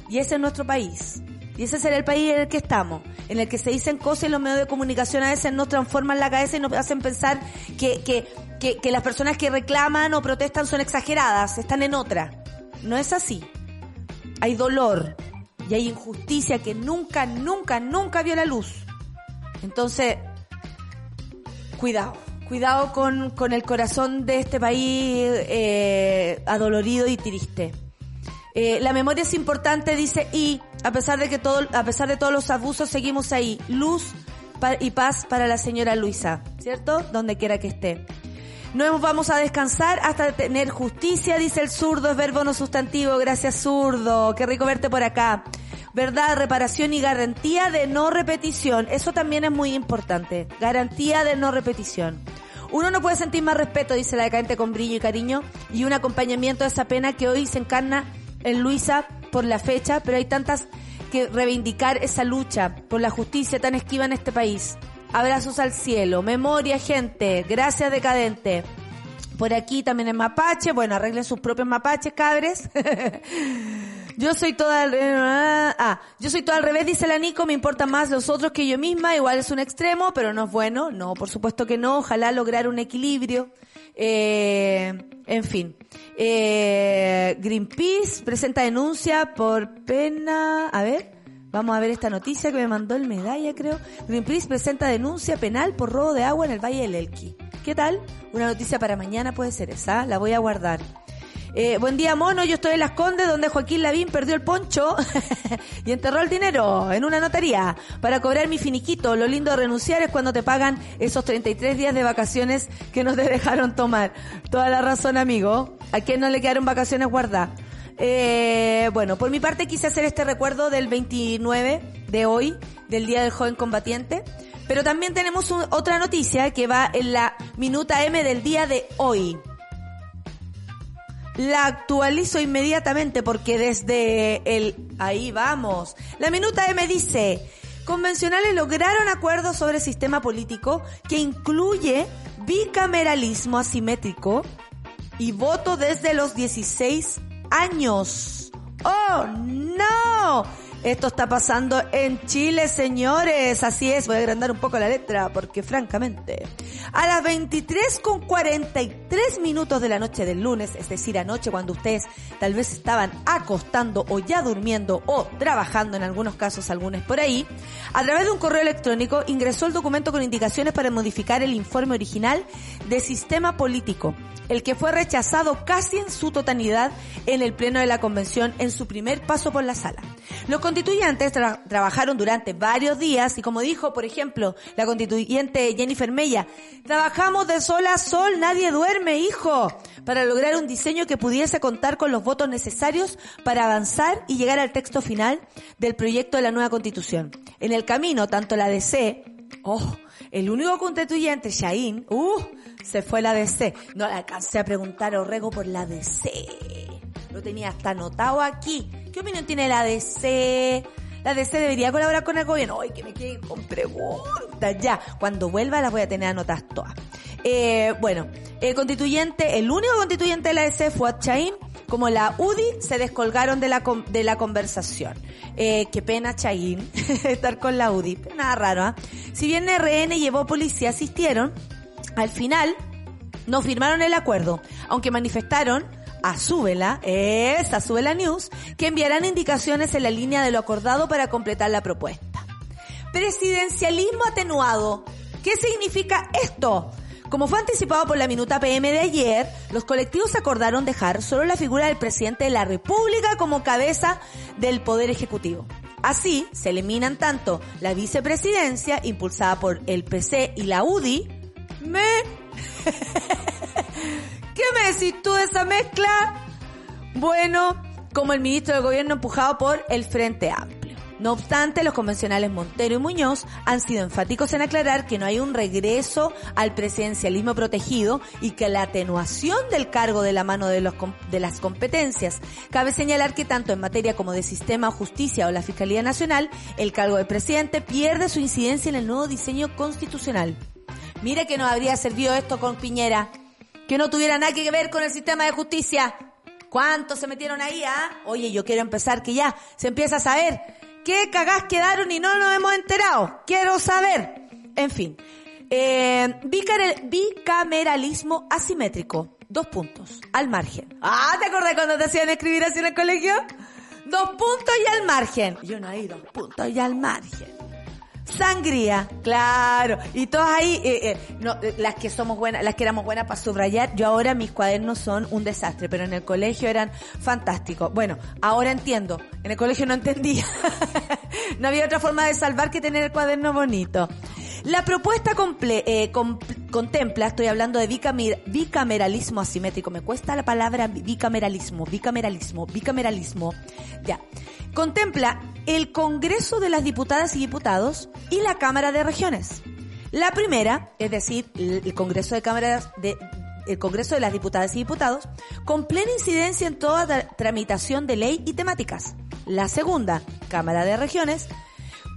A: Y ese es nuestro país. Y ese es el país en el que estamos, en el que se dicen cosas y los medios de comunicación a veces nos transforman la cabeza y nos hacen pensar que, que, que, las personas que reclaman o protestan son exageradas, están en otra. No es así. Hay dolor y hay injusticia que nunca, nunca, nunca vio la luz. Entonces, cuidado, cuidado con, con el corazón de este país eh, adolorido y triste. Eh, la memoria es importante, dice, y a pesar de que todo, a pesar de todos los abusos, seguimos ahí. Luz y paz para la señora Luisa, ¿cierto? Donde quiera que esté. No vamos a descansar hasta tener justicia, dice el zurdo, es verbo no sustantivo. Gracias, zurdo. Qué rico verte por acá. Verdad, reparación y garantía de no repetición. Eso también es muy importante. Garantía de no repetición. Uno no puede sentir más respeto, dice la decadente con brillo y cariño, y un acompañamiento de esa pena que hoy se encarna en Luisa por la fecha, pero hay tantas que reivindicar esa lucha por la justicia tan esquiva en este país. Abrazos al cielo, memoria gente, gracias decadente. Por aquí también es mapache, bueno, arreglen sus propios mapaches, cabres. Yo soy toda al ah, yo soy toda al revés, dice la Nico, me importan más los otros que yo misma, igual es un extremo, pero no es bueno, no, por supuesto que no, ojalá lograr un equilibrio. Eh, en fin. Eh, Greenpeace presenta denuncia por pena, a ver, vamos a ver esta noticia que me mandó el medalla, creo. Greenpeace presenta denuncia penal por robo de agua en el Valle del Elqui. ¿Qué tal? Una noticia para mañana puede ser esa, la voy a guardar. Eh, buen día, mono. Yo estoy en Las Condes, donde Joaquín Lavín perdió el poncho y enterró el dinero en una notaría para cobrar mi finiquito. Lo lindo de renunciar es cuando te pagan esos 33 días de vacaciones que no te dejaron tomar. Toda la razón, amigo. ¿A quién no le quedaron vacaciones guardadas? Eh, bueno, por mi parte quise hacer este recuerdo del 29 de hoy, del Día del Joven Combatiente. Pero también tenemos otra noticia que va en la minuta M del día de hoy la actualizo inmediatamente porque desde el... Ahí vamos. La minuta M dice, convencionales lograron acuerdos sobre sistema político que incluye bicameralismo asimétrico y voto desde los 16 años. ¡Oh, no! Esto está pasando en Chile, señores. Así es, voy a agrandar un poco la letra porque francamente, a las 23 con 43 minutos de la noche del lunes, es decir, anoche cuando ustedes tal vez estaban acostando o ya durmiendo o trabajando en algunos casos, algunos por ahí, a través de un correo electrónico ingresó el documento con indicaciones para modificar el informe original de sistema político el que fue rechazado casi en su totalidad en el Pleno de la Convención en su primer paso por la sala. Constituyentes trabajaron durante varios días y como dijo, por ejemplo, la constituyente Jennifer Mella, trabajamos de sol a sol, nadie duerme, hijo, para lograr un diseño que pudiese contar con los votos necesarios para avanzar y llegar al texto final del proyecto de la nueva constitución. En el camino, tanto la DC, oh, el único constituyente, Shain, uh, se fue la DC. No le alcancé a preguntar a Orrego por la DC. Lo tenía hasta anotado aquí. ¿Qué opinión tiene la DC? La DC debería colaborar con el gobierno. Ay, que me quede con preguntas. Ya, cuando vuelva las voy a tener anotadas todas. Eh, bueno, el constituyente, el único constituyente de la DC fue Chaín. Como la UDI se descolgaron de la, de la conversación. Eh, qué pena, Chaín, estar con la UDI. Nada raro, ¿ah? Si bien RN llevó policía, asistieron al final, no firmaron el acuerdo, aunque manifestaron a Súbela, esa Súbela News, que enviarán indicaciones en la línea de lo acordado para completar la propuesta. Presidencialismo atenuado. ¿Qué significa esto? Como fue anticipado por la minuta PM de ayer, los colectivos acordaron dejar solo la figura del presidente de la República como cabeza del Poder Ejecutivo. Así, se eliminan tanto la vicepresidencia, impulsada por el PC y la UDI, me... ¿Qué me decís tú de esa mezcla? Bueno, como el ministro del gobierno empujado por el Frente Amplio. No obstante, los convencionales Montero y Muñoz han sido enfáticos en aclarar que no hay un regreso al presidencialismo protegido y que la atenuación del cargo de la mano de, de las competencias. Cabe señalar que tanto en materia como de sistema, justicia o la Fiscalía Nacional, el cargo de presidente pierde su incidencia en el nuevo diseño constitucional. Mire que nos habría servido esto con Piñera. Que no tuviera nada que ver con el sistema de justicia. ¿Cuántos se metieron ahí, ah? Oye, yo quiero empezar que ya se empieza a saber qué cagás quedaron y no nos hemos enterado. Quiero saber. En fin. Eh, bicameralismo asimétrico. Dos puntos. Al margen. Ah, ¿te acordás cuando te hacían escribir así en el colegio? Dos puntos y al margen. Yo no hay dos puntos y al margen. Sangría, claro. Y todas ahí, eh, eh, no, eh, las que somos buenas, las que éramos buenas para subrayar, yo ahora mis cuadernos son un desastre, pero en el colegio eran fantásticos. Bueno, ahora entiendo. En el colegio no entendía. no había otra forma de salvar que tener el cuaderno bonito. La propuesta comple contempla, estoy hablando de bicameralismo asimétrico, me cuesta la palabra bicameralismo, bicameralismo, bicameralismo. Ya contempla el Congreso de las Diputadas y Diputados y la Cámara de Regiones. La primera, es decir, el Congreso de Cámaras de el Congreso de las Diputadas y Diputados, con plena incidencia en toda tramitación de ley y temáticas. La segunda, Cámara de Regiones,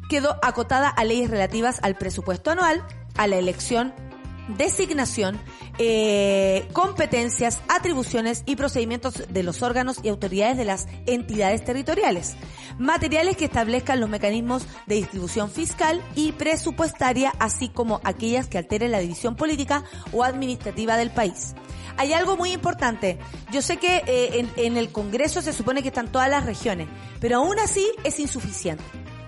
A: quedó acotada a leyes relativas al presupuesto anual, a la elección, designación, eh, competencias, atribuciones y procedimientos de los órganos y autoridades de las entidades territoriales. Materiales que establezcan los mecanismos de distribución fiscal y presupuestaria, así como aquellas que alteren la división política o administrativa del país. Hay algo muy importante. Yo sé que eh, en, en el Congreso se supone que están todas las regiones, pero aún así es insuficiente.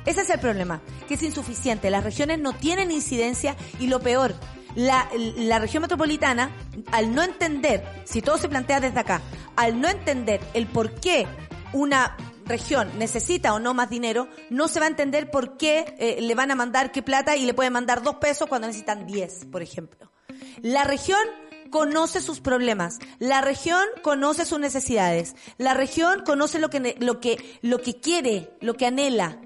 A: Ese es el problema, que es insuficiente. Las regiones no tienen incidencia y lo peor, la, la región metropolitana, al no entender, si todo se plantea desde acá, al no entender el por qué una región necesita o no más dinero, no se va a entender por qué eh, le van a mandar qué plata y le pueden mandar dos pesos cuando necesitan diez, por ejemplo. La región conoce sus problemas, la región conoce sus necesidades, la región conoce lo que, lo que, lo que quiere, lo que anhela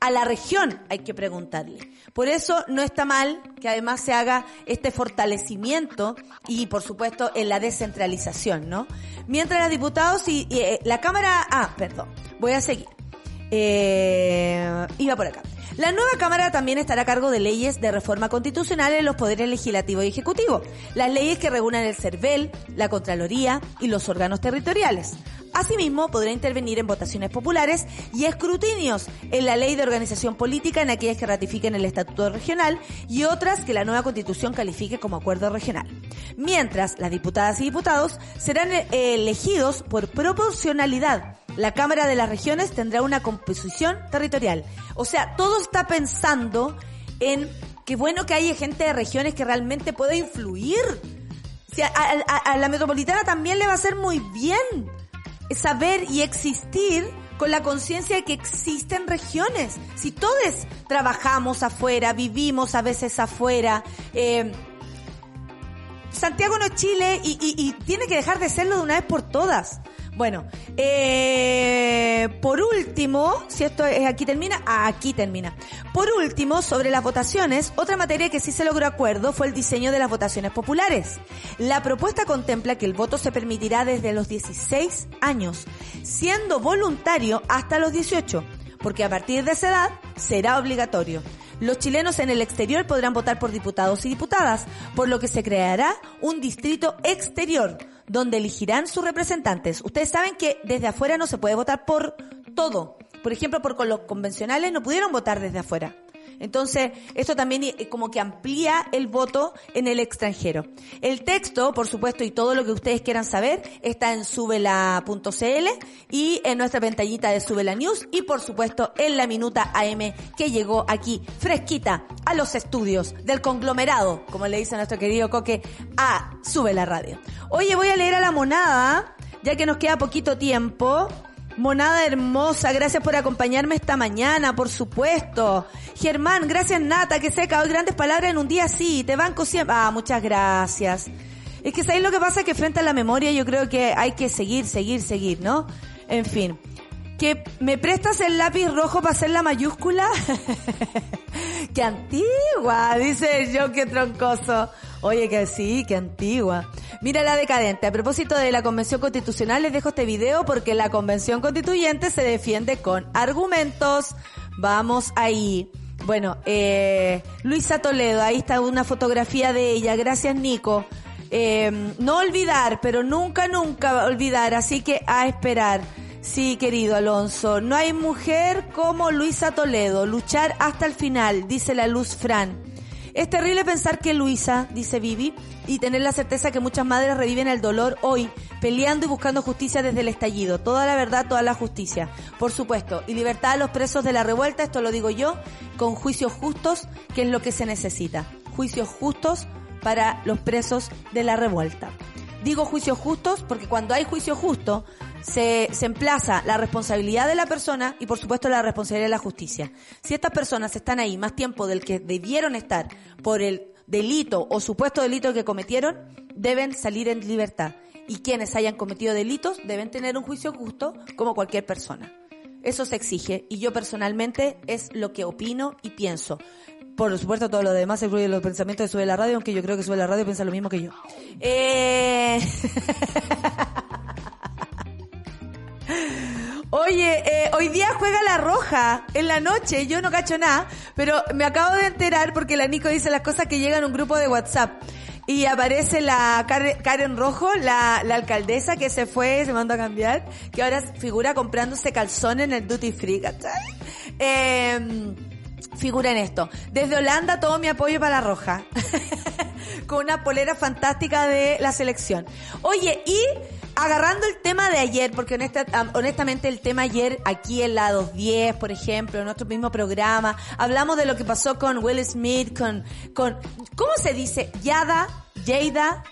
A: a la región hay que preguntarle. Por eso no está mal que además se haga este fortalecimiento y por supuesto en la descentralización, ¿no? Mientras los diputados y, eh, la Cámara, ah, perdón, voy a seguir. Eh, iba por acá. La nueva Cámara también estará a cargo de leyes de reforma constitucional en los poderes legislativo y ejecutivo, las leyes que regulan el CERVEL, la Contraloría y los órganos territoriales. Asimismo, podrá intervenir en votaciones populares y escrutinios en la ley de organización política en aquellas que ratifiquen el estatuto regional y otras que la nueva constitución califique como acuerdo regional. Mientras, las diputadas y diputados serán eh, elegidos por proporcionalidad la Cámara de las Regiones tendrá una composición territorial. O sea, todo está pensando en que bueno que haya gente de regiones que realmente pueda influir. a, la metropolitana también le va a ser muy bien saber y existir con la conciencia de que existen regiones. Si todos trabajamos afuera, vivimos a veces afuera, eh, Santiago no es Chile y tiene que dejar de serlo de una vez por todas. Bueno, eh, por último, si esto es aquí termina, aquí termina. Por último, sobre las votaciones, otra materia que sí se logró acuerdo fue el diseño de las votaciones populares. La propuesta contempla que el voto se permitirá desde los 16 años, siendo voluntario hasta los 18, porque a partir de esa edad será obligatorio. Los chilenos en el exterior podrán votar por diputados y diputadas, por lo que se creará un distrito exterior donde elegirán sus representantes. Ustedes saben que desde afuera no se puede votar por todo. Por ejemplo, por los convencionales no pudieron votar desde afuera. Entonces, esto también eh, como que amplía el voto en el extranjero. El texto, por supuesto, y todo lo que ustedes quieran saber, está en subela.cl y en nuestra pantallita de Subela News y, por supuesto, en la minuta AM que llegó aquí fresquita a los estudios del conglomerado, como le dice nuestro querido Coque, a Subela Radio. Oye, voy a leer a la monada, ya que nos queda poquito tiempo. Monada hermosa, gracias por acompañarme esta mañana, por supuesto. Germán, gracias Nata, que seca hoy grandes palabras en un día así, te banco siempre. Ah, muchas gracias. Es que sabéis lo que pasa que frente a la memoria yo creo que hay que seguir, seguir, seguir, ¿no? En fin. ¿Que me prestas el lápiz rojo para hacer la mayúscula? ¡Qué antigua! Dice yo, qué troncoso. Oye, que sí, qué antigua. Mira la decadente. A propósito de la Convención Constitucional, les dejo este video porque la Convención Constituyente se defiende con argumentos. Vamos ahí. Bueno, eh, Luisa Toledo, ahí está una fotografía de ella. Gracias, Nico. Eh, no olvidar, pero nunca, nunca olvidar. Así que a esperar. Sí, querido Alonso, no hay mujer como Luisa Toledo. Luchar hasta el final, dice la Luz Fran. Es terrible pensar que Luisa, dice Vivi, y tener la certeza que muchas madres reviven el dolor hoy, peleando y buscando justicia desde el estallido. Toda la verdad, toda la justicia. Por supuesto. Y libertad a los presos de la revuelta, esto lo digo yo, con juicios justos, que es lo que se necesita. Juicios justos para los presos de la revuelta. Digo juicios justos porque cuando hay juicio justo, se, se emplaza la responsabilidad de la persona y por supuesto la responsabilidad de la justicia. Si estas personas están ahí más tiempo del que debieron estar por el delito o supuesto delito que cometieron, deben salir en libertad. Y quienes hayan cometido delitos deben tener un juicio justo como cualquier persona. Eso se exige y yo personalmente es lo que opino y pienso. Por supuesto, todo lo demás incluye los pensamientos de Sube la Radio, aunque yo creo que Sube la Radio piensa lo mismo que yo. Eh... Oye, eh, hoy día juega la roja en la noche. Yo no cacho nada, pero me acabo de enterar porque la Nico dice las cosas que llegan a un grupo de WhatsApp. Y aparece la Karen, Rojo, la, alcaldesa que se fue, se mandó a cambiar, que ahora figura comprándose calzones en el Duty Free. Eh, figura en esto. Desde Holanda todo mi apoyo para la Roja. Con una polera fantástica de la selección. Oye, y agarrando el tema de ayer, porque honestamente el tema ayer aquí en la 210, por ejemplo, en nuestro mismo programa, hablamos de lo que pasó con Will Smith, con, con, ¿cómo se dice? Yada, Jada,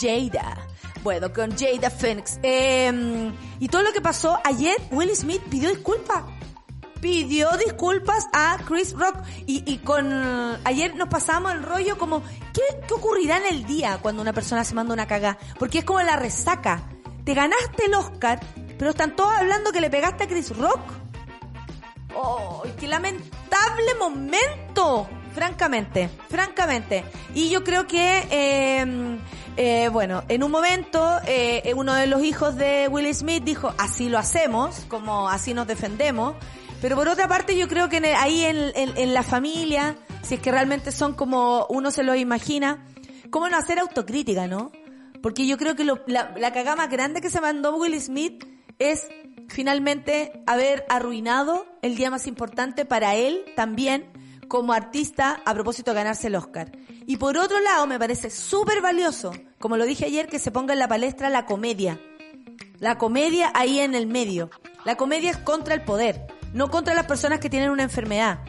A: Jada. Bueno, con Jada Phoenix. Eh, y todo lo que pasó ayer, Will Smith pidió disculpas pidió disculpas a Chris Rock y, y con ayer nos pasamos el rollo como ¿qué, ¿qué ocurrirá en el día cuando una persona se manda una cagada? Porque es como la resaca. Te ganaste el Oscar, pero están todos hablando que le pegaste a Chris Rock. ¡Oh, qué lamentable momento! Francamente, francamente. Y yo creo que, eh, eh, bueno, en un momento eh, uno de los hijos de Will Smith dijo, así lo hacemos, como así nos defendemos. Pero por otra parte yo creo que ahí en, la familia, si es que realmente son como uno se lo imagina, ¿cómo no hacer autocrítica, no? Porque yo creo que la, la cagada más grande que se mandó Will Smith es finalmente haber arruinado el día más importante para él también como artista a propósito de ganarse el Oscar. Y por otro lado, me parece súper valioso, como lo dije ayer, que se ponga en la palestra la comedia. La comedia ahí en el medio. La comedia es contra el poder no contra las personas que tienen una enfermedad.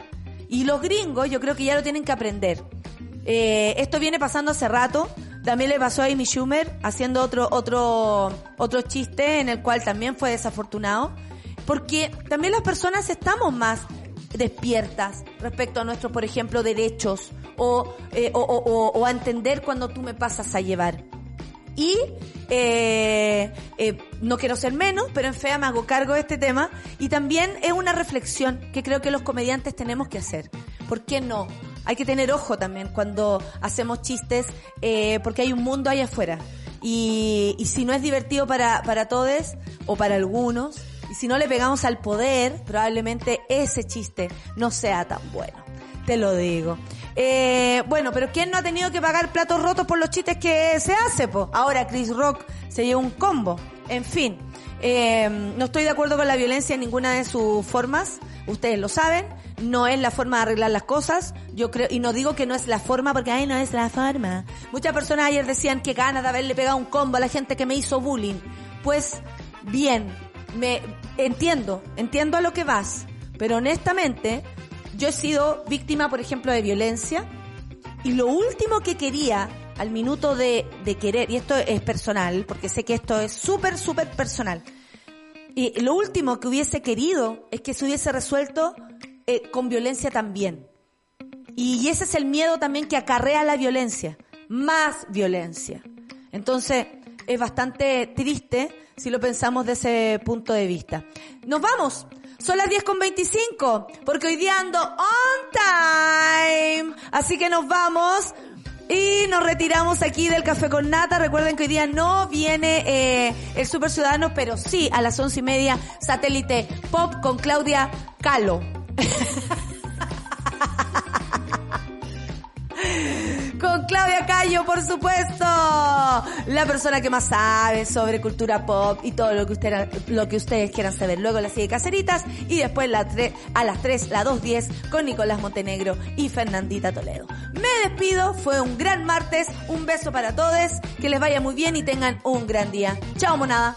A: Y los gringos yo creo que ya lo tienen que aprender. Eh, esto viene pasando hace rato. También le pasó a Amy Schumer haciendo otro, otro, otro chiste en el cual también fue desafortunado. Porque también las personas estamos más despiertas respecto a nuestros, por ejemplo, derechos o, eh, o, o, o a entender cuando tú me pasas a llevar. Y eh, eh, no quiero ser menos, pero en fea me hago cargo de este tema. Y también es una reflexión que creo que los comediantes tenemos que hacer. ¿Por qué no? Hay que tener ojo también cuando hacemos chistes, eh, porque hay un mundo ahí afuera. Y, y si no es divertido para, para todos o para algunos, y si no le pegamos al poder, probablemente ese chiste no sea tan bueno. Te lo digo. Eh, bueno, pero ¿quién no ha tenido que pagar platos rotos por los chistes que se hace? Po? Ahora Chris Rock se lleva un combo. En fin, eh, no estoy de acuerdo con la violencia en ninguna de sus formas. Ustedes lo saben. No es la forma de arreglar las cosas. Yo creo, y no digo que no es la forma porque ahí no es la forma. Muchas personas ayer decían que ganas de haberle pegado un combo a la gente que me hizo bullying. Pues, bien, me entiendo, entiendo a lo que vas. Pero honestamente, yo he sido víctima, por ejemplo, de violencia y lo último que quería al minuto de, querer, y esto es personal, porque sé que esto es súper, súper personal, y lo último que hubiese querido es que se hubiese resuelto eh, con violencia también. Y ese es el miedo también que acarrea la violencia, más violencia. Entonces, es bastante triste si lo pensamos de ese punto de vista. Nos vamos. Son las 10 con 25, porque hoy día ando on time. Así que nos vamos. Y nos retiramos aquí del Café con Nata. Recuerden que hoy día no viene eh, el Super Ciudadano, pero sí a las once y media, satélite pop con Claudia Calo. con Claudia Cayo, por supuesto. La persona que más sabe sobre cultura pop y todo lo que, ustedes quieran saber. Luego la sigue Caseritas y después a las 3, la 2.10 con Nicolás Montenegro y Fernandita Toledo. Me despido, fue un gran martes, un beso para todos, que les vaya muy bien y tengan un gran día. Chao monada.